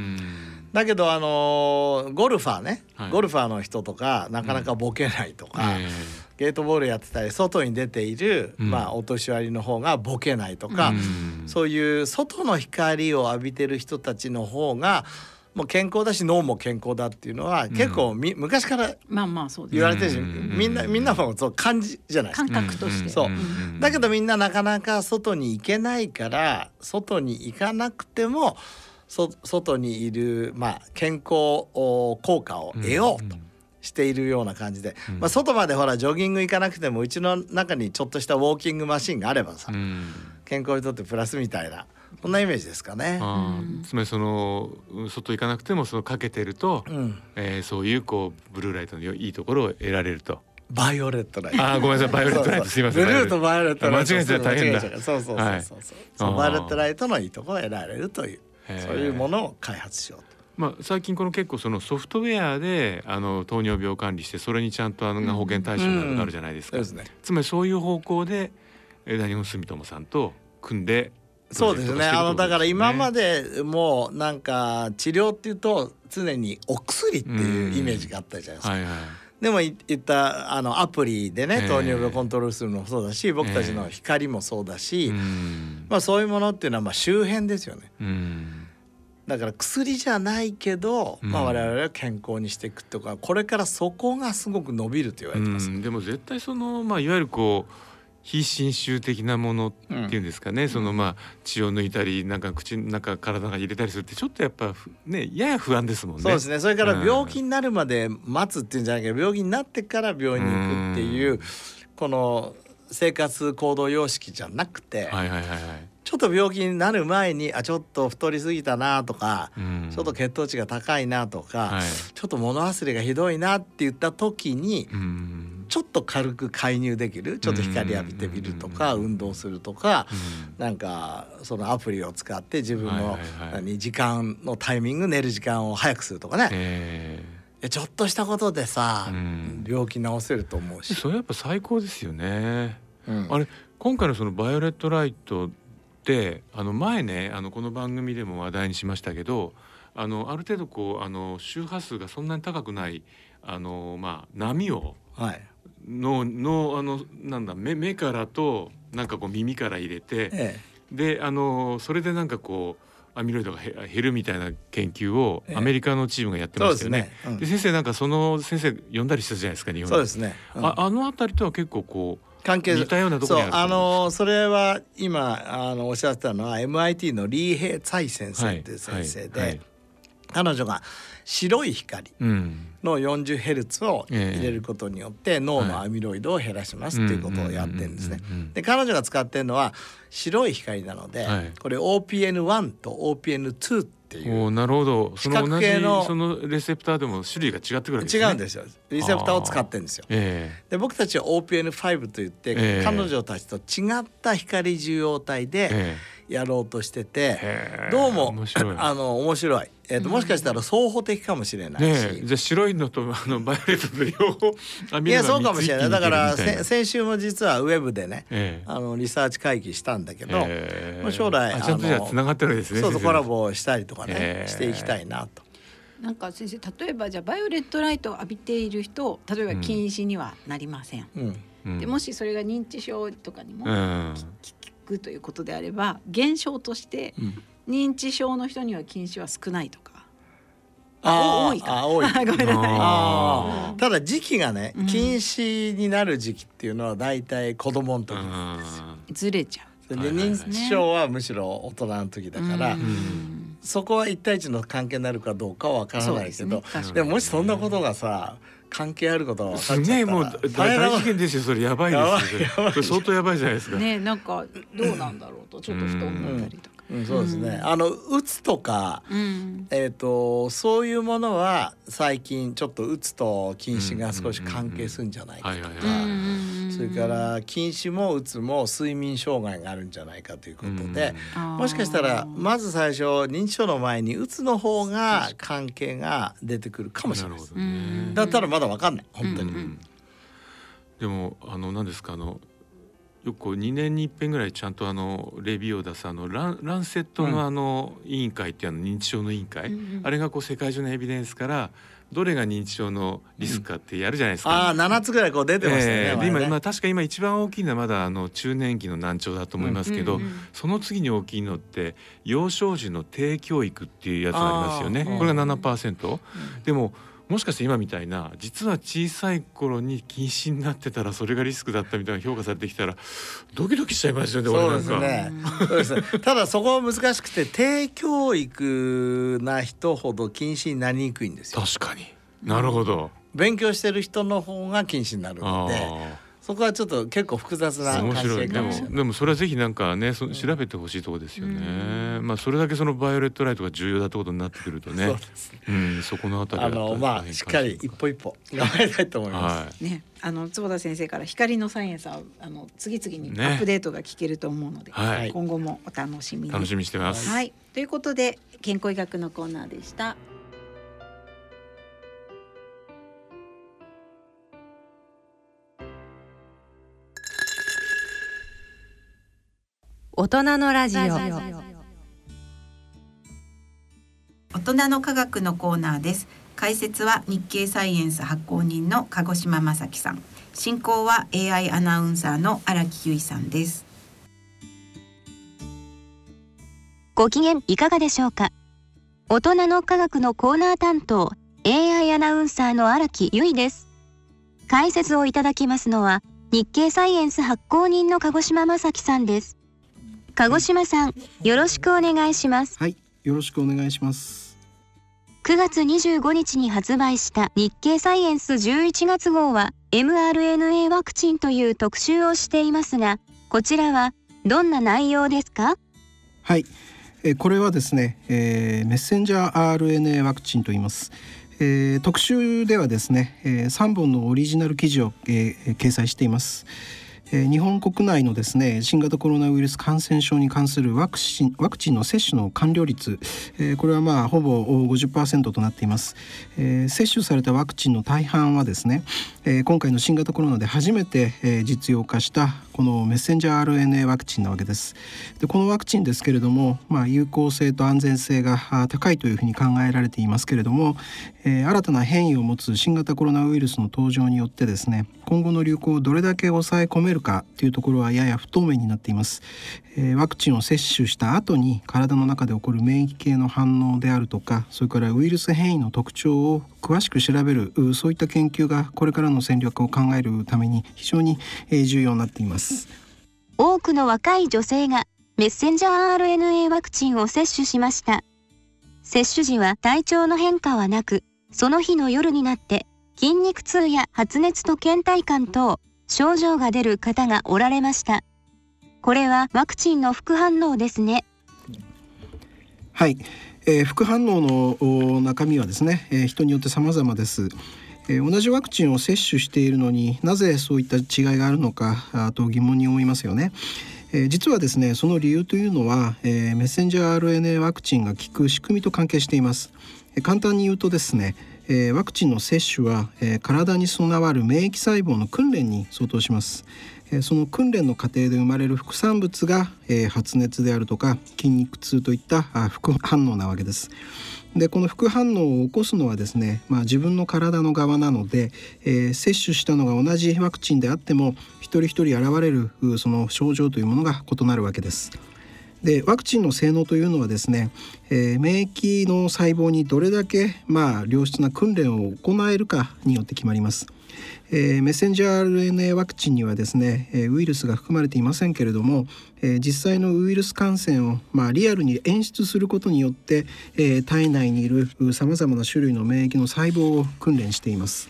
[SPEAKER 2] だけどあのゴルファーね、
[SPEAKER 3] はい。
[SPEAKER 2] ゴルファーの人とかなかなかボケないとか、
[SPEAKER 3] え。
[SPEAKER 2] ゲートボールやってたり外に出ている、
[SPEAKER 3] うん。
[SPEAKER 2] まあお年寄りの方がボケないとか、
[SPEAKER 3] うん。
[SPEAKER 2] そういう外の光を浴びてる人たちの方がもう健康だし脳も健康だっていうのは結構み、昔から
[SPEAKER 4] まあまあそうです
[SPEAKER 2] 言われてるし、
[SPEAKER 3] うん。
[SPEAKER 2] みんなみんなもそう感じじゃない？ですか。
[SPEAKER 4] 感覚として。
[SPEAKER 2] そう。
[SPEAKER 3] うん。
[SPEAKER 2] だけどみんななかなか外に行けないから外に行かなくてもそ外にいる、まあ、健康お効果を得ようとしているような感じで、まあ、外までほらジョギング行かなくてもうちの中にちょっとしたウォーキングマシンがあればさ、健康にとってプラスみたいなそんなイメージですかね。
[SPEAKER 3] つまりそのうん外行かなくてもそのかけてると、
[SPEAKER 2] うん。
[SPEAKER 3] えーそういうこうブルーライトのいいところを得られると。
[SPEAKER 2] バイオレットライト。
[SPEAKER 3] あーごめんなさい。バイオレットライトすいません。
[SPEAKER 2] ブルーとバイオレットライト。
[SPEAKER 3] 間違えちゃ大変だ。
[SPEAKER 2] そうそうそうそう。
[SPEAKER 3] はい。
[SPEAKER 2] そうバイオレットライトのいいところを得られるという。そういうものを開発しようと。
[SPEAKER 3] まあ、最近この結構そのソフトウェアであの糖尿病を管理してそれにちゃんとあの保険対象になるじゃないですか、
[SPEAKER 2] うん。そうですね
[SPEAKER 3] つまりそういう方向でえー大日本住友さんと組んで
[SPEAKER 2] そうですね。あのだから今までもうなんか治療っていうと常にお薬っていうイメージがあったじゃないですか。
[SPEAKER 3] はいはい
[SPEAKER 2] でもい言ったあのアプリでね
[SPEAKER 3] ええ
[SPEAKER 2] 糖尿病をコントロールするのもそうだし僕たちの光もそうだし、
[SPEAKER 3] うん
[SPEAKER 2] まあそういうものっていうのはまあ周辺ですよね。
[SPEAKER 3] うん
[SPEAKER 2] だから薬じゃないけど、まあ
[SPEAKER 3] うん
[SPEAKER 2] 我々は健康にしていくとかこれからそこがすごく伸びると言われてます。
[SPEAKER 3] うんでも絶対そのまあいわゆるこう非侵襲的なものっていうんですかね、そのまあ血を抜いたりなんか口の中体が入れたりするってちょっとやっぱふねやや不安ですもんね。
[SPEAKER 2] そうですね。それから
[SPEAKER 3] うん。
[SPEAKER 2] 病気になるまで待つっていうんじゃないけど病気になってから病院に行くっていうこの生活行動様式じゃなくて
[SPEAKER 3] はいはいはいはい。
[SPEAKER 2] ちょっと病気になる前にあちょっと太りすぎたなとか、
[SPEAKER 3] うん。
[SPEAKER 2] ちょっと血糖値が高いなとか、
[SPEAKER 3] はい。
[SPEAKER 2] ちょっと物忘れがひどいなって言った時に、
[SPEAKER 3] うん
[SPEAKER 2] ちょっと軽く介入できるちょっと光浴びてみるとか、運動するとか、なんかそのアプリを使って自分の、何時間のタイミング寝る時間を早くするとかね、
[SPEAKER 3] え
[SPEAKER 2] え。ちょっとしたことでさ、病気治せると思うし。
[SPEAKER 3] それやっぱ最高ですよね。
[SPEAKER 2] うん。
[SPEAKER 3] あれ今回のそのバイオレットライトってあの前ねあのこの番組でも話題にしましたけどあのある程度こうあの周波数がそんなに高くないあのまあ波を
[SPEAKER 2] はい
[SPEAKER 3] ののあのなんだ目目からとなんかこう耳から入れて、
[SPEAKER 2] え
[SPEAKER 3] であのそれでなんかこうアミロイドがへ減るみたいな研究を
[SPEAKER 2] ええ。
[SPEAKER 3] アメリカのチームがやってましたよね。
[SPEAKER 2] そうですね。うん。
[SPEAKER 3] で先生なんかその先生呼んだりしたじゃないですか日
[SPEAKER 2] え
[SPEAKER 3] 本
[SPEAKER 2] そうですね。うん。
[SPEAKER 3] ああの辺りとは結構こう
[SPEAKER 2] 関係
[SPEAKER 3] 似たようなところにある
[SPEAKER 2] そうあのそれは今あのおっしゃってたのは MIT のリー・フェイ・ツァイ先生っていう先生で、
[SPEAKER 3] はい。はい。
[SPEAKER 2] 彼女が白い光
[SPEAKER 3] うん。
[SPEAKER 2] の 40Hz を入れることによって脳のアミロイドを減らしますっていうことをやってるんですね。で彼女が使ってるのは白い光なので、
[SPEAKER 3] はい。
[SPEAKER 2] これ OPN1 と OPN2 っていう。
[SPEAKER 3] なるほど。その同じそのレセプターでも種類が違ってくるね。
[SPEAKER 2] 違うんですよ。リセプターを使ってるんですよ。
[SPEAKER 3] え
[SPEAKER 2] で僕たちは OPN5 といって、
[SPEAKER 3] ええ。
[SPEAKER 2] 彼女たちと違った光受容体
[SPEAKER 3] え
[SPEAKER 2] で
[SPEAKER 3] え
[SPEAKER 2] やろうとしてて、
[SPEAKER 3] え
[SPEAKER 2] どうも
[SPEAKER 3] 面白い。
[SPEAKER 2] あの面白い、えーともしかしたら双方的かもしれないし、
[SPEAKER 3] ねえじゃあ白いのとあの バイオレットと両方あ
[SPEAKER 2] いやそうかもしれない。だから先週も実はウェブでね、
[SPEAKER 3] ええ。
[SPEAKER 2] あのリサーチ会議したんだけど、
[SPEAKER 3] ええ。
[SPEAKER 2] まあ将来
[SPEAKER 3] あちゃんとじゃあ
[SPEAKER 2] の
[SPEAKER 3] 繋がってるわけですね
[SPEAKER 2] そうコラボしたりとかね、
[SPEAKER 3] ええ。
[SPEAKER 2] していきたいなと。
[SPEAKER 4] なんか先生例えばじゃあバイオレットライトを浴びている人例えば近視にはなりません、
[SPEAKER 2] うん。
[SPEAKER 4] でもしそれが認知症とかにも
[SPEAKER 3] うん。
[SPEAKER 4] 効くということであれば現象として認知症の人には禁止は少ないとか、多いか。
[SPEAKER 2] あ多い。
[SPEAKER 4] ごめんなさい。
[SPEAKER 2] ただ時期がね禁止になる時期っていうのは大体子供の時なんですよ。
[SPEAKER 4] ずれちゃ
[SPEAKER 2] それで認知症はむしろ大人の時だから、そこは一対一の関係になるかどうかはわからないけど
[SPEAKER 4] で
[SPEAKER 2] ももしそんなことがさ関係あることが分かっちゃったら。
[SPEAKER 3] すげえもう大事件ですよそれ。やばいですよそれ。相当やばいじゃないですか。
[SPEAKER 4] うねなんかどうなんだろうとちょっとふと思ったりとか。
[SPEAKER 2] うん、そうですね。あのうつとか、
[SPEAKER 4] うん。
[SPEAKER 2] えっ、とそういうものは最近ちょっとうつと禁止が少し関係するんじゃないかとか、それから禁止もうつも睡眠障害があるんじゃないかということで、もしかしたらまず最初認知症の前にうつの方が関係が出てくるかもしれない。です。だったらまだわかんない。本当に。
[SPEAKER 3] でもあの何ですかあのよくこう2年に一遍ぐらいちゃんとあのレビューを出すあのランランセットのあの委員会っていうあの認知症の委員会、あれがこう世界中のエビデンスからどれが認知症のリスクかってやるじゃないですか。
[SPEAKER 2] ああ7つぐらいこう出てましたね。
[SPEAKER 3] ええで今今確か今一番大きいのはまだあの中年期の難聴だと思いますけど、
[SPEAKER 2] うんうんうん。
[SPEAKER 3] その次に大きいのって幼少時の低教育っていうやつがありますよね。これが7%、でももしかして今みたいな実は小さい頃に禁止になってたらそれがリスクだったみたいな評価されてきたらドキドキしちゃいますよね
[SPEAKER 2] そう
[SPEAKER 3] 俺なんか。
[SPEAKER 2] ですね。そうですね。ただそこは難しくて低教育な人ほど禁止になりにくいんですよ。
[SPEAKER 3] 確かに。なるほど。
[SPEAKER 2] 勉強してる人の方が禁止になるので、そこはちょっと結構複雑な関
[SPEAKER 3] 面白
[SPEAKER 2] 係
[SPEAKER 3] いでも。でもそれはぜひなんかねそ調べてほしいところですよね、まあそれだけそのバイオレットライトが重要だってことになってくるとね。
[SPEAKER 2] そうです
[SPEAKER 3] うん、そこのあたりは
[SPEAKER 2] あのまあしっかり一歩一歩頑張りたいと思います。
[SPEAKER 4] ね、あの坪田先生から光のサイエンスはあの次々に
[SPEAKER 3] ね。
[SPEAKER 4] アップデートが聞けると思うので、
[SPEAKER 3] はい。
[SPEAKER 4] 今後もお楽しみに。
[SPEAKER 3] 楽しみにしてます。
[SPEAKER 4] はい、ということで健康医学のコーナーでした。
[SPEAKER 1] 大人のラジオ
[SPEAKER 4] 大人の科学のコーナーです。解説は日経サイエンス発行人の鹿児島正樹さん。進行は AI アナウンサーの荒木由衣さんです。
[SPEAKER 10] ご機嫌いかがでしょうか？大人の科学のコーナー担当 AI アナウンサーの荒木由衣です解説をいただきますのは日経サイエンス発行人の鹿児島正樹さんです鹿児島さんよろしくお願いします
[SPEAKER 11] はいよろしくお願いします
[SPEAKER 10] 9月25日に発売した日経サイエンス11月号は mRNA ワクチンという特集をしていますがこちらはどんな内容ですか？
[SPEAKER 11] はいえこれはですね、えー、メッセンジャー RNA ワクチンと言います。えー、特集ではですね、えー、3本のオリジナル記事を、えー、掲載しています。え日本国内のですね新型コロナウイルス感染症に関するワクチンワクチンの接種の完了率、えこれはまあほぼ50%となっています、え接種されたワクチンの大半はですね、え今回の新型コロナで初めて、え実用化したこのメッセンジャー RNA ワクチンなわけです。でこのワクチンですけれども、まあ、有効性と安全性が高いというふうに考えられていますけれども、え新たな変異を持つ新型コロナウイルスの登場によってですね今後の流行をどれだけ抑え込めるかというところはやや不透明になっています、えー、ワクチンを接種した後に体の中で起こる免疫系の反応であるとかそれからウイルス変異の特徴を詳しく調べるそういった研究がこれからの戦略を考えるために非常に重要になっています。
[SPEAKER 10] 多くの若い女性がメッセンジャー RNA ワクチンを接種しました。接種時は体調の変化はなくその日の夜になって筋肉痛や発熱と倦怠感等症状が出る方がおられました。これはワクチンの副反応ですね。
[SPEAKER 11] はい、えー、副反応の中身はですね、えー、人によって様々です、えー、同じワクチンを接種しているのになぜそういった違いがあるのかと疑問に思いますよね。えー、実はですねその理由というのは、えー、メッセンジャー RNA ワクチンが効く仕組みと関係しています、えー、簡単に言うとですね、えー、ワクチンの接種は、えー、体に備わる免疫細胞の訓練に相当します、え、その訓練の過程で生まれる副産物が、えー、発熱であるとか筋肉痛といった副反応なわけです。でこの副反応を起こすのはですね、まあ、自分の体の側なので、えー、接種したのが同じワクチンであっても一人一人現れるその症状というものが異なるわけです。でワクチンの性能というのはですね、えー、免疫の細胞にどれだけ、まあ、良質な訓練を行えるかによって決まります。えー、メッセンジャー RNA ワクチンにはですね、えー、ウイルスが含まれていませんけれども、えー、実際のウイルス感染を、まあ、リアルに演出することによって、え、体内にいるさまざまな種類の免疫の細胞を訓練しています。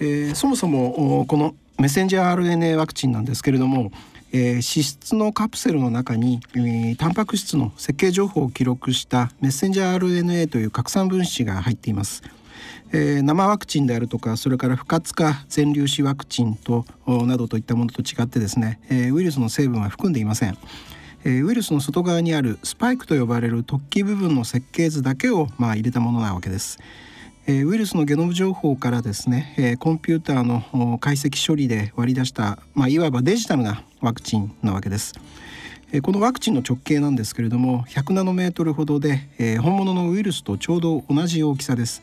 [SPEAKER 11] え、そもそもこのメッセンジャー RNA ワクチンなんですけれども、えー、脂質のカプセルの中に、えー、タンパク質の設計情報を記録したメッセンジャー RNA という拡散分子が入っています。えー、生ワクチンであるとかそれから不活化全粒子ワクチンとなどといったものと違ってですね、えー、ウイルスの成分は含んでいません。えー、ウイルスの外側にあるスパイクと呼ばれる突起部分の設計図だけを、まあ、入れたものなわけです。えウイルスのゲノム情報からですね、えコンピューターの解析処理で割り出した、まあ、いわばデジタルなワクチンなわけです。このワクチンの直径なんですけれども100ナノメートルほどで、本物のウイルスとちょうど同じ大きさです。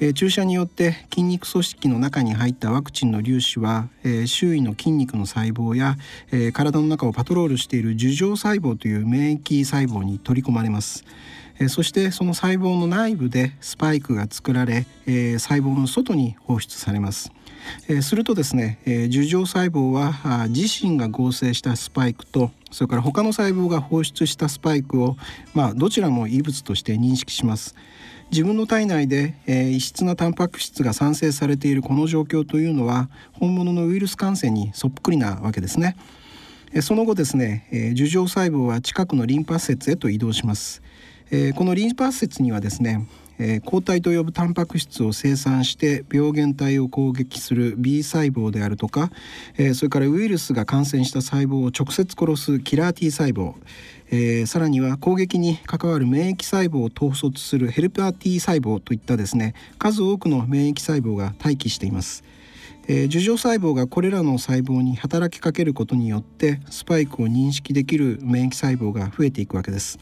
[SPEAKER 11] え注射によって筋肉組織の中に入ったワクチンの粒子は、え周囲の筋肉の細胞や、え体の中をパトロールしている樹状細胞という免疫細胞に取り込まれます。えそしてその細胞の内部でスパイクが作られ、え細胞の外に放出されます。えするとですね、え樹状細胞は自身が合成したスパイクとそれから他の細胞が放出したスパイクを、まあ、どちらも異物として認識します。自分の体内で、え異質なタンパク質が産生されているこの状況というのは本物のウイルス感染にそっくりなわけですね。その後ですね、え樹状細胞は近くのリンパ節へと移動します。えー、このリンパ節にはですねえー、抗体と呼ぶタンパク質を生産して病原体を攻撃する B 細胞であるとか、えー、それからウイルスが感染した細胞を直接殺すキラー T 細胞、えー、さらには攻撃に関わる免疫細胞を統率するヘルパー T 細胞といったですね数多くの免疫細胞が待機しています。えー、樹状細胞がこれらの細胞に働きかけることによってスパイクを認識できる免疫細胞が増えていくわけです。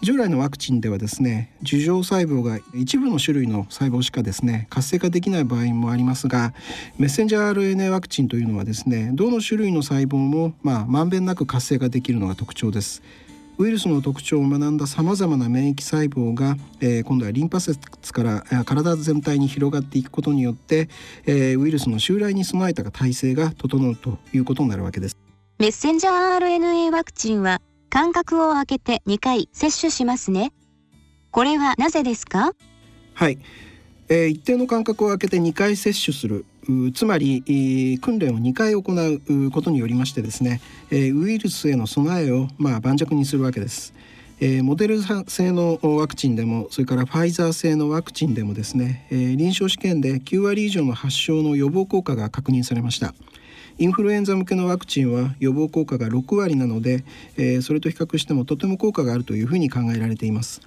[SPEAKER 11] 従来のワクチンではですね樹状細胞が一部の種類の細胞しかですね活性化できない場合もありますがメッセンジャー RNA ワクチンというのはですねどの種類の細胞もまあまんべんなく活性化できるのが特徴です。ウイルスの特徴を学んださまざまな免疫細胞が、えー、今度はリンパ節から体全体に広がっていくことによって、えー、ウイルスの襲来に備えた体制が整うということになるわけです。
[SPEAKER 10] メッセンジャー RNA ワクチンは間隔を空けて2回接種しますね。これはなぜですか？
[SPEAKER 11] はい、えー、一定の間隔を空けて2回接種するつまり訓練を2回行うことによりましてですねウイルスへの備えをまあ盤石にするわけです。えー、モデル製のワクチンでもそれからファイザー製のワクチンでもですね、えー、臨床試験で9割以上の発症の予防効果が確認されましたインフルエンザ向けのワクチンは予防効果が6割なので、えー、それと比較してもとても効果があるというふうに考えられています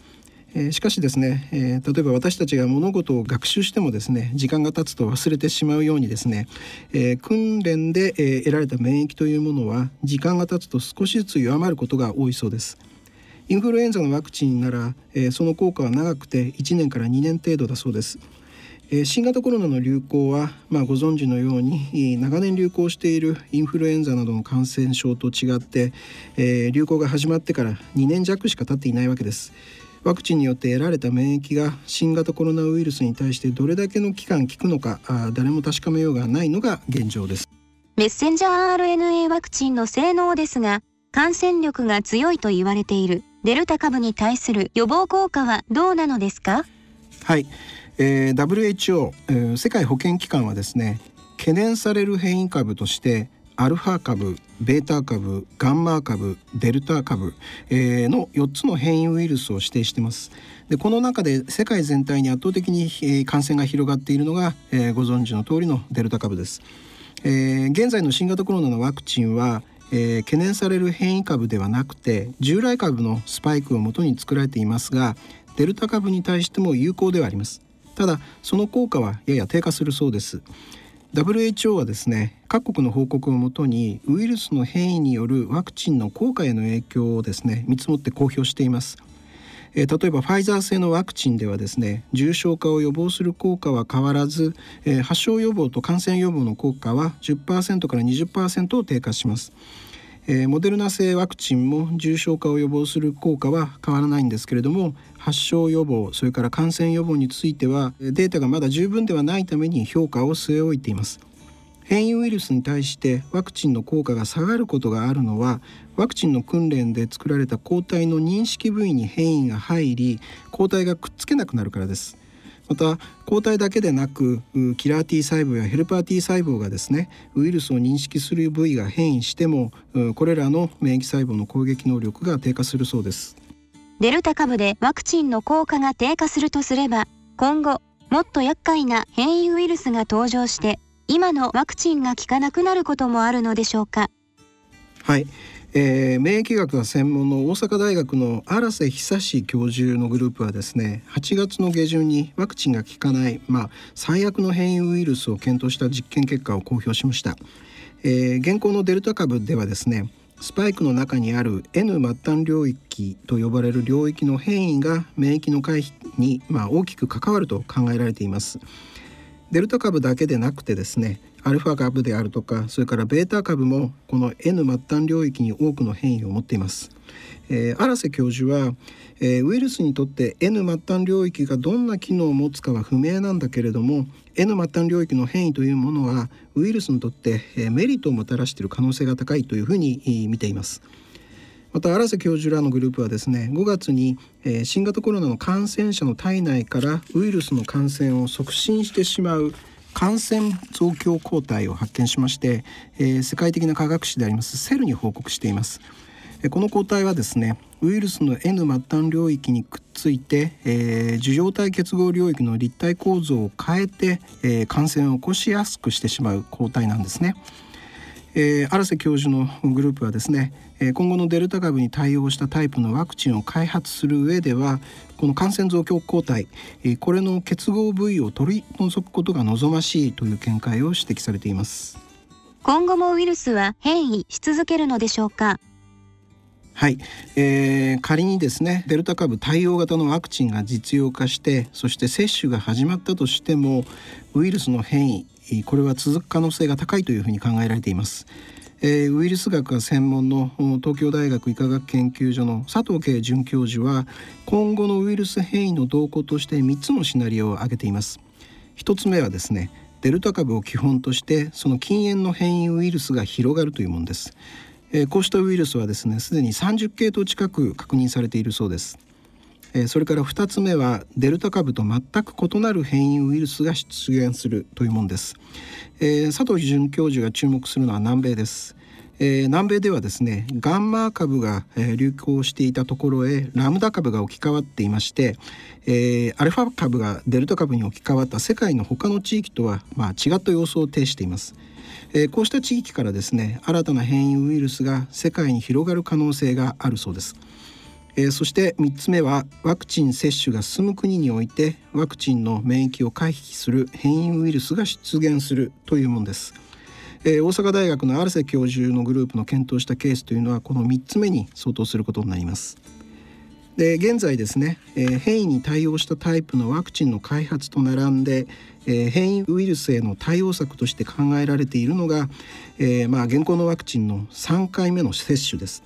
[SPEAKER 11] えしかしですね、え、例えば私たちが物事を学習してもですね時間が経つと忘れてしまうようにですね、え、訓練で、え、得られた免疫というものは時間が経つと少しずつ弱まることが多いそうですインフルエンザのワクチンなら、え、その効果は長くて1年から2年程度だそうです。え、新型コロナの流行は、まあ、ご存知のように長年流行しているインフルエンザなどの感染症と違って、えー、流行が始まってから2年弱しか経っていないわけです。ワクチンによって得られた免疫が新型コロナウイルスに対してどれだけの期間効くのかあ誰も確かめようがないのが現状です
[SPEAKER 10] メッセンジャー RNA ワクチンの性能ですが感染力が強いと言われているデルタ株に対する予防効果はどうなのですか
[SPEAKER 11] はい、えー、WHO、えー、世界保健機関はですね懸念される変異株としてアルファ株、ベータ株、ガンマ株、デルタ株、えー、の4つの変異ウイルスを指定してます。でこの中で世界全体に圧倒的に、えー、感染が広がっているのが、えー、ご存知の通りのデルタ株です。えー、現在の新型コロナのワクチンはえー、懸念される変異株ではなくて従来株のスパイクをもとに作られていますがデルタ株に対しても有効ではありますただその効果はやや低下するそうです WHO はですね各国の報告をもとにウイルスの変異によるワクチンの効果への影響をですね見積もって公表していますえ、例えばファイザー製のワクチンではですね重症化を予防する効果は変わらず、えー、発症予防と感染予防の効果は10%から20%を低下します。えー、モデルナ製ワクチンも重症化を予防する効果は変わらないんですけれども発症予防それから感染予防についてはデータがまだ十分ではないために評価を据え置いています。変異ウイルスに対してワクチンの効果が下がることがあるのはワクチンの訓練で作られた抗体の認識部位に変異が入り抗体がくっつけなくなるからです。また抗体だけでなくキラー T 細胞やヘルパー T 細胞がですねウイルスを認識する部位が変異してもこれらの免疫細胞の攻撃能力が低下するそうです。
[SPEAKER 10] デルタ株でワクチンの効果が低下するとすれば今後もっと厄介な変異ウイルスが登場して今のワクチンが効かなくなることもあるのでしょうか？
[SPEAKER 11] はい、えー、免疫学が専門の大阪大学の荒瀬久志教授のグループはですね8月の下旬にワクチンが効かない、まあ、最悪の変異ウイルスを検討した実験結果を公表しました、えー、現行のデルタ株ではですねスパイクの中にある N 末端領域と呼ばれる領域の変異が免疫の回避に、まあ、大きく関わると考えられています。デルタ株だけでなくてですねアルファ株であるとかそれからベータ株もこの N 末端領域に多くの変異を持っています。えー、荒瀬教授は、えー、ウイルスにとって N 末端領域がどんな機能を持つかは不明なんだけれども N 末端領域の変異というものはウイルスにとって、えー、メリットをもたらしている可能性が高いというふうに見ています。また荒瀬教授らのグループはですね5月に、えー、新型コロナの感染者の体内からウイルスの感染を促進してしまう感染増強抗体を発見しまして、えー、世界的な科学誌でありますセルに報告しています。この抗体はですねウイルスの N 末端領域にくっついて、えー、受容体結合領域の立体構造を変えて、えー、感染を起こしやすくしてしまう抗体なんですね。えー、荒瀬教授のグループはですね今後のデルタ株に対応したタイプのワクチンを開発する上ではこの感染増強抗体これの結合部位を取り除くことが望ましいという見解を指摘されています。
[SPEAKER 10] 今後もウイルスは変異し続けるのでしょうか？
[SPEAKER 11] はい、えー、仮にですねデルタ株対応型のワクチンが実用化してそして接種が始まったとしてもウイルスの変異これは続く可能性が高いというふうに考えられています。えー、ウイルス学が専門の東京大学医科学研究所の佐藤慶准教授は今後のウイルス変異の動向として3つのシナリオを挙げています。1つ目はですねデルタ株を基本としてその禁煙の変異ウイルスが広がるというものです、えー、こうしたウイルスはですねすでに30系統近く確認されているそうです。えー、それから2つ目はデルタ株と全く異なる変異ウイルスが出現するというものです、えー、佐藤准教授が注目するのは南米ですえー、南米ではですねガンマ株が、えー、流行していたところへラムダ株が置き換わっていまして、えー、アルファ株がデルタ株に置き換わった世界の他の地域とは、まあ、違った様相を呈しています。え、こうした地域からですね新たな変異ウイルスが世界に広がる可能性があるそうです。えー、そして3つ目はワクチン接種が進む国においてワクチンの免疫を回避する変異ウイルスが出現するというものです。えー、大阪大学のアルセ教授のグループの検討したケースというのはこの3つ目に相当することになります。で現在ですね、えー、変異に対応したタイプのワクチンの開発と並んで、えー、変異ウイルスへの対応策として考えられているのが、えー、まあ現行のワクチンの3回目の接種です。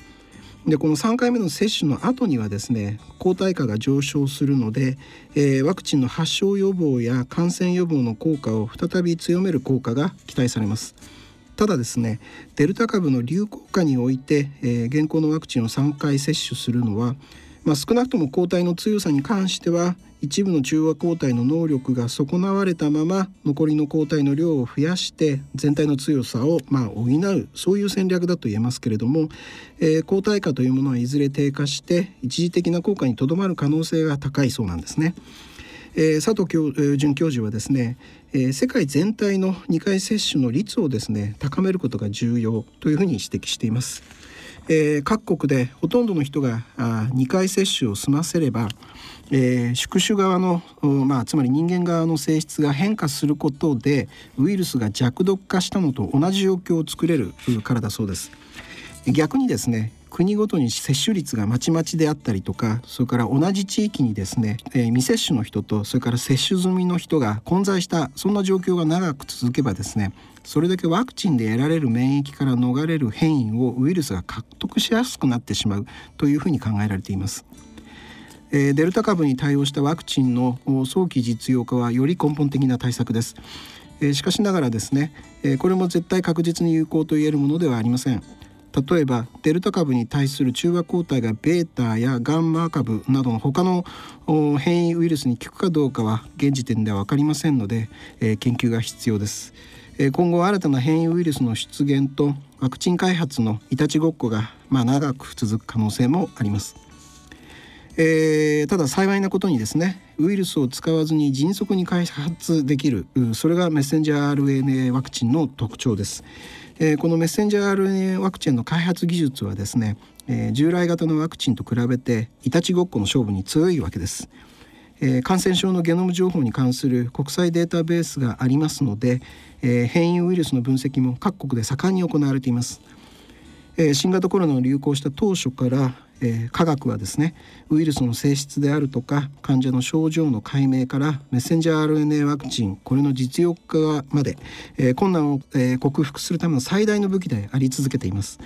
[SPEAKER 11] でこの3回目の接種の後にはですね抗体価が上昇するので、えー、ワクチンの発症予防や感染予防の効果を再び強める効果が期待されます。ただですねデルタ株の流行下において、えー、現行のワクチンを3回接種するのは、まあ、少なくとも抗体の強さに関しては一部の中和抗体の能力が損なわれたまま残りの抗体の量を増やして全体の強さをまあ補うそういう戦略だと言えますけれども、えー、抗体価というものはいずれ低下して一時的な効果にとどまる可能性が高いそうなんですね。えー、佐藤教、えー、准教授はですね、えー、世界全体の2回接種の率をですね高めることが重要というふうに指摘しています。えー、各国でほとんどの人があ2回接種を済ませれば、えー、宿主側の、まあ、つまり人間側の性質が変化することでウイルスが弱毒化したのと同じ状況を作れるからだそうです。逆にですね国ごとに接種率がまちまちであったりとかそれから同じ地域にですね、えー、未接種の人とそれから接種済みの人が混在したそんな状況が長く続けばですねそれだけワクチンで得られる免疫から逃れる変異をウイルスが獲得しやすくなってしまうというふうに考えられています。えー、デルタ株に対応したワクチンの早期実用化はより根本的な対策です。えー、しかしながらですね、えー、これも絶対確実に有効と言えるものではありません。例えばデルタ株に対する中和抗体がベータやガンマ株などの他の変異ウイルスに効くかどうかは現時点では分かりませんので、えー、研究が必要です。えー、今後新たな変異ウイルスの出現とワクチン開発のいたちごっこが、まあ、長く続く可能性もあります。えー、ただ幸いなことにですねウイルスを使わずに迅速に開発できるそれがメッセンジャー RNA ワクチンの特徴です。えー、このメッセンジャー RNA ワクチンの開発技術はですね、えー、従来型のワクチンと比べていたちごっこの勝負に強いわけです。えー、感染症のゲノム情報に関する国際データベースがありますので、えー、変異ウイルスの分析も各国で盛んに行われています。え、新型コロナの流行した当初からえー、科学はですねウイルスの性質であるとか患者の症状の解明からメッセンジャー RNA ワクチンこれの実用化まで、えー、困難を、えー、克服するための最大の武器であり続けています。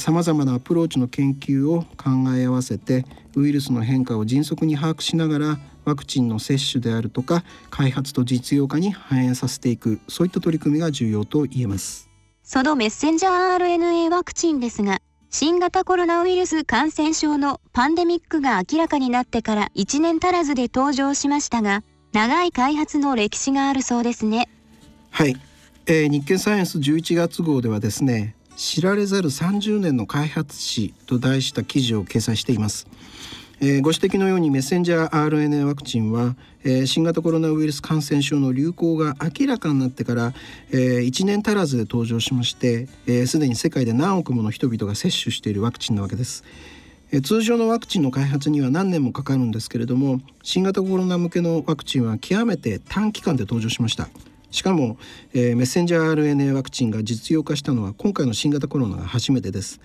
[SPEAKER 11] さまざまなアプローチの研究を考え合わせてウイルスの変化を迅速に把握しながらワクチンの接種であるとか開発と実用化に反映させていくそういった取り組みが重要と言えます
[SPEAKER 10] そのメッセンジャー RNA ワクチンですが新型コロナウイルス感染症のパンデミックが明らかになってから1年足らずで登場しましたが長い開発の歴史があるそうですね。
[SPEAKER 11] はい、えー、日経サイエンス11月号ではですね知られざる30年の開発史と題した記事を掲載していますえー、ご指摘のようにメッセンジャー RNA ワクチンは、えー、新型コロナウイルス感染症の流行が明らかになってから、えー、1年足らずで登場しましてすで、えー、に世界で何億もの人々が接種しているワクチンなわけです。通常のワクチンの開発には何年もかかるんですけれども新型コロナ向けのワクチンは極めて短期間で登場しましたしかも、えー、メッセンジャー RNA ワクチンが実用化したのは今回の新型コロナが初めてです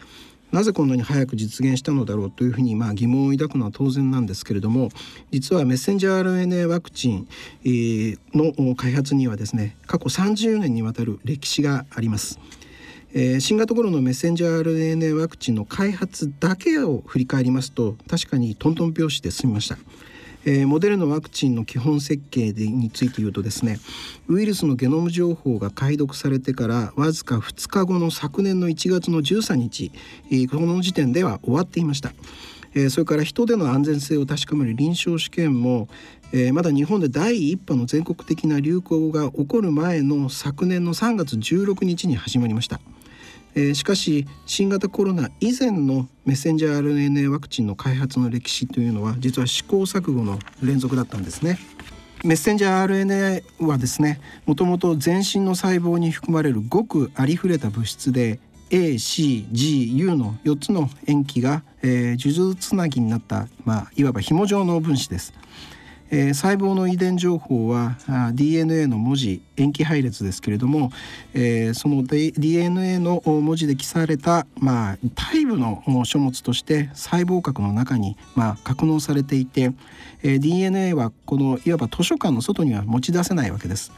[SPEAKER 11] なぜこんなに早く実現したのだろうというふうにまあ疑問を抱くのは当然なんですけれども実はメッセンジャー RNA ワクチンの開発にはですね過去30年にわたる歴史があります。え、新型コロナのメッセンジャー RNA ワクチンの開発だけを振り返りますと確かにトントン拍子で済みました。えー、モデルのワクチンの基本設計でについて言うとですねウイルスのゲノム情報が解読されてからわずか2日後の昨年の1月の13日、えー、この時点では終わっていました。えー、それから人での安全性を確かめる臨床試験も、えー、まだ日本で第一波の全国的な流行が起こる前の昨年の3月16日に始まりました。えー、しかし新型コロナ以前のメッセンジャー RNA ワクチンの開発の歴史というのは実は試行錯誤の連続だったんですね。メッセンジャー RNA はですねもともと全身の細胞に含まれるごくありふれた物質で ACGU の4つの塩基が、えー、数珠つなぎになった、まあ、いわば紐状の分子です。えー、細胞の遺伝情報はあ DNA の文字塩基配列ですけれども、えー、その DNA の文字で記された、まあ、タ部の書物として細胞核の中に、まあ、格納されていて、えー、DNA はこのいわば図書館の外には持ち出せないわけです。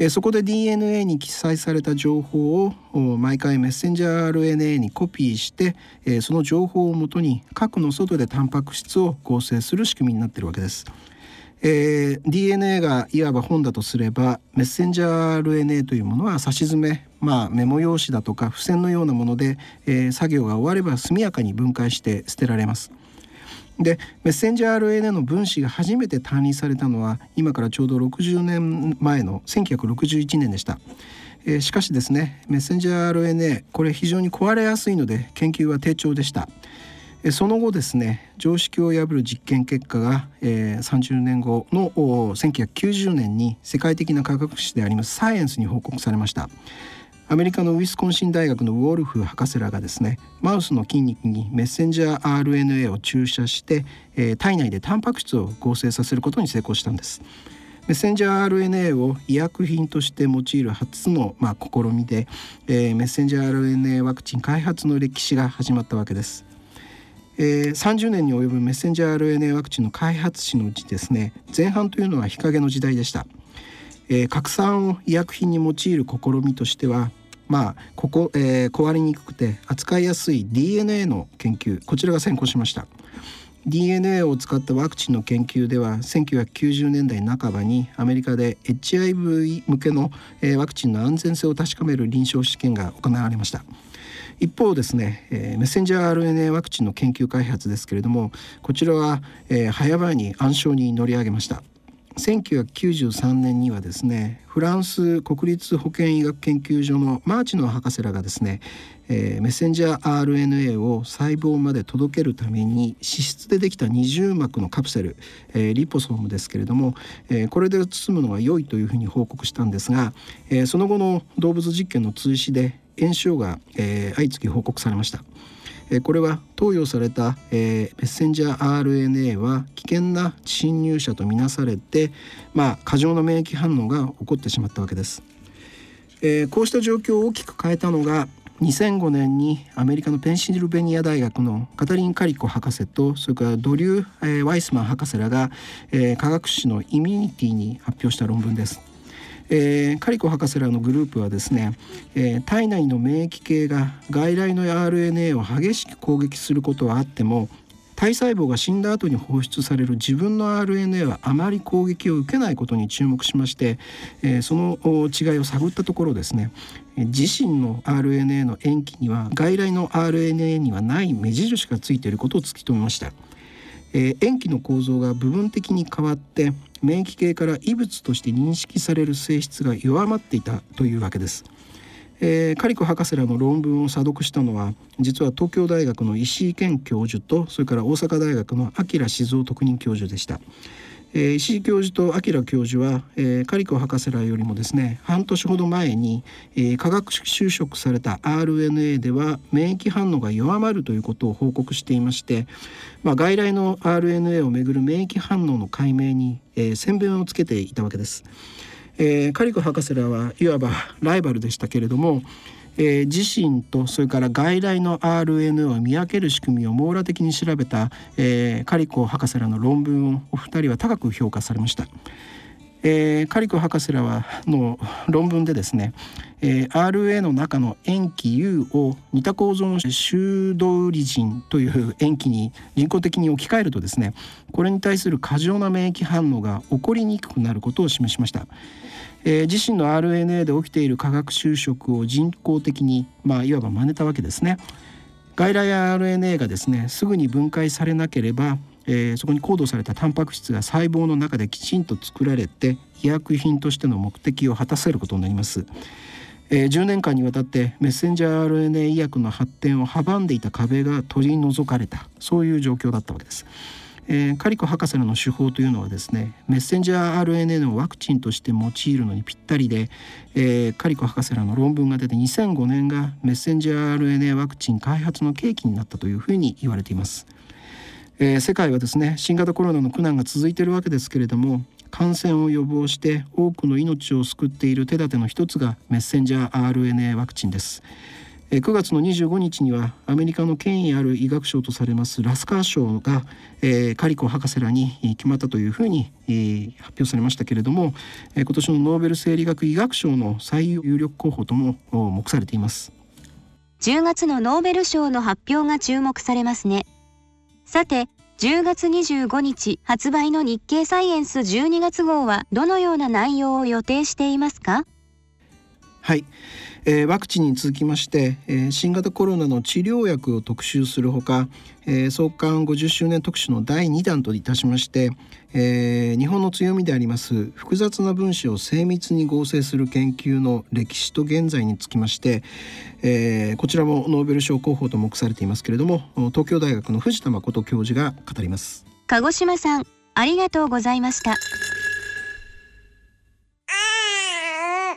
[SPEAKER 11] えそこで DNA に記載された情報を毎回メッセンジャー RNA にコピーして、えその情報をもとに核の外でタンパク質を合成する仕組みになってるわけです。えー、DNA がいわば本だとすればメッセンジャー RNA というものは差し詰め、まあ、メモ用紙だとか付箋のようなもので、えー、作業が終われば速やかに分解して捨てられます。でメッセンジャー RNA の分子が初めて単位されたのは今からちょうど60年前の1961年でした。えー、しかしですねメッセンジャー RNA これ非常に壊れやすいので研究は低調でした。その後ですね常識を破る実験結果が、えー、30年後の1990年に世界的な科学誌でありますサイエンスに報告されました。アメリカのウィスコンシン大学のウォルフ博士らがですねマウスの筋肉にメッセンジャー RNA を注射して、えー、体内でタンパク質を合成させることに成功したんです。メッセンジャー RNA を医薬品として用いる初の、まあ、試みで、えー、メッセンジャー RNA ワクチン開発の歴史が始まったわけです。えー、30年に及ぶメッセンジャー RNA ワクチンの開発史のうちですね前半というのは日陰の時代でした、えー、拡散を医薬品に用いる試みとしてはまあここ、えー、壊れにくくて扱いやすい DNA の研究こちらが先行しました DNA を使ったワクチンの研究では1990年代半ばにアメリカで HIV 向けのワクチンの安全性を確かめる臨床試験が行われました。一方ですね、えー、メッセンジャー RNA ワクチンの研究開発ですけれどもこちらは、えー、早々に暗礁に乗り上げました。1993年にはですねフランス国立保健医学研究所のマーチの博士らがですね、えー、メッセンジャー RNA を細胞まで届けるために脂質でできた二重膜のカプセル、えー、リポソームですけれども、えー、これで包むのが良いというふうに報告したんですが、え、その後の動物実験の追試で炎症が、えー、相次ぎ報告されました。えこれは投与された、えー、メッセンジャー RNA は危険な侵入者とみなされて、まあ、過剰な免疫反応が起こってしまったわけです。えー、こうした状況を大きく変えたのが2005年にアメリカのペンシルベニア大学のカタリン・カリコ博士とそれからドリュー・えー、ワイスマン博士らが、えー、科学誌の「イミュニティ」に発表した論文です。えー、カリコ博士らのグループはですね、えー、体内の免疫系が外来の RNA を激しく攻撃することはあっても体細胞が死んだ後に放出される自分の RNA はあまり攻撃を受けないことに注目しまして、えー、その違いを探ったところですね自身の RNA の塩基には外来の RNA にはない目印がついていることを突き止めました。えー、塩基の構造が部分的に変わって免疫系から異物として認識される性質が弱まっていたというわけです。えー、カリコ博士らの論文を査読したのは実は東京大学の石井健教授とそれから大阪大学の明静雄特任教授でした。えー、石井教授と明教授は、えー、カリコ博士らよりもですね半年ほど前に、えー、化学修飾された RNA では免疫反応が弱まるということを報告していまして、まあ、外来の RNA をめぐる免疫反応の解明に、えー、先鞭をつけていたわけです。えー、カリコ博士らはいわばライバルでしたけれども、えー、自身とそれから外来の RNA を見分ける仕組みを網羅的に調べた、えー、カリコ博士らの論文をお二人は高く評価されました。えー、カリコ博士らはの論文でですね、えー、RA の中の塩基 U を似た構造の修道リジンという塩基に人工的に置き換えるとですねこれに対する過剰な免疫反応が起こりにくくなることを示しました。えー、自身の RNA で起きている化学修飾を人工的に、まあ、いわば真似たわけですね。外来 RNA がですねすぐに分解されなければ、えー、そこにコードされたタンパク質が細胞の中できちんと作られて医薬品としての目的を果たせることになります。えー、10年間にわたってメッセンジャー RNA 医薬の発展を阻んでいた壁が取り除かれたそういう状況だったわけです。えー、カリコ博士らの手法というのはですねメッセンジャー RNA のワクチンとして用いるのにぴったりで、えー、カリコ博士らの論文が出て2005年がメッセンジャー RNA ワクチン開発の契機になったというふうに言われています。えー、世界はですね新型コロナの苦難が続いているわけですけれども感染を予防して多くの命を救っている手立ての一つがメッセンジャー RNA ワクチンです。9月の25日にはアメリカの権威ある医学賞とされますラスカー賞が、えー、カリコ博士らに決まったというふうに、えー、発表されましたけれども、えー、今年のノーベル生理学医学賞の最有力候補とも目されています。
[SPEAKER 10] 10月のノーベル賞の発表が注目されますね。さて10月25日発売の日経サイエンス12月号はどのような内容を予定していますか？
[SPEAKER 11] はい、えー、ワクチンに続きまして、えー、新型コロナの治療薬を特集するほか、えー、創刊50周年特集の第2弾といたしまして、えー、日本の強みであります複雑な分子を精密に合成する研究の歴史と現在につきまして、えー、こちらもノーベル賞候補と目されていますけれども東京大学の藤田誠教授が語ります。
[SPEAKER 10] 鹿児島さんありがとうございました。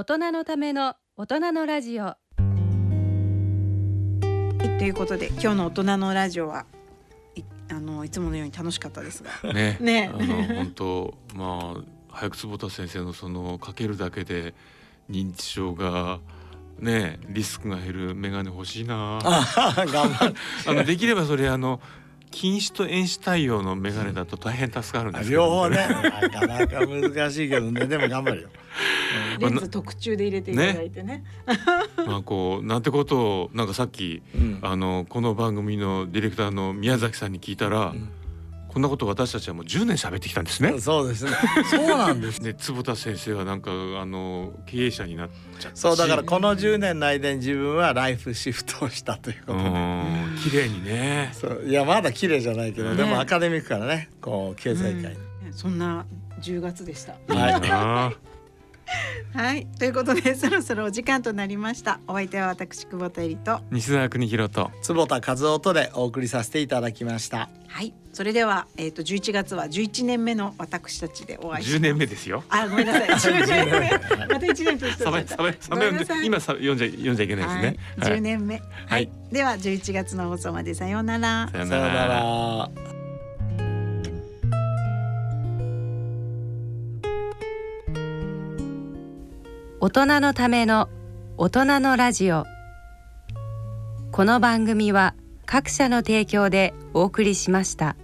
[SPEAKER 1] 大人のための大人のラジオ。
[SPEAKER 4] ということで今日の大人のラジオはいあのいつものように楽しかったですが。
[SPEAKER 3] ね。
[SPEAKER 4] ね。
[SPEAKER 3] あの本当まあ早久保田先生のそのかけるだけで認知症がねリスクが減る眼鏡欲しいな。
[SPEAKER 2] あ頑張る。
[SPEAKER 3] あのできればそれあの近視と遠視対応の眼鏡だと大変助かるんですけ
[SPEAKER 2] ど、ね、両方ねなかなか難しいけどねでも頑張るよ。
[SPEAKER 4] レンズ特注で入れていただいてね。ね
[SPEAKER 3] まあこうなんてことをなんかさっき、うん、あのこの番組のディレクターの宮崎さんに聞いたら。うんこんなこと私たちはもう10年喋ってきたんですね。
[SPEAKER 2] そうですね。そうなんです。
[SPEAKER 3] で坪田先生はなんかあの経営者になっちゃった
[SPEAKER 2] そうだからこの10年の間に自分はライフシフトをしたということで。
[SPEAKER 3] 綺麗にね。
[SPEAKER 2] そういやまだ綺麗じゃないけど、ね、でもアカデミックからねこう経済界に、
[SPEAKER 4] うん、そんな10月でした。
[SPEAKER 2] はい。
[SPEAKER 4] はい、ということでそろそろお時間となりました。お相手は私久保田恵里と
[SPEAKER 3] 西澤邦弘と
[SPEAKER 2] 坪田和夫とでお送りさせていただきました。
[SPEAKER 4] はい、それではえっ、ー、と11月は11年目の私たちでお会いします。10
[SPEAKER 3] 年目ですよ。
[SPEAKER 4] あ、ごめんなさい。10年目。また1年として
[SPEAKER 3] 今さ読んじゃ読んじゃいけないですね。
[SPEAKER 4] はい、10年目。はい。では11月の放送までさようなら。
[SPEAKER 3] さようなら。
[SPEAKER 1] 大人のための大人のラジオこの番組は各社の提供でお送りしました。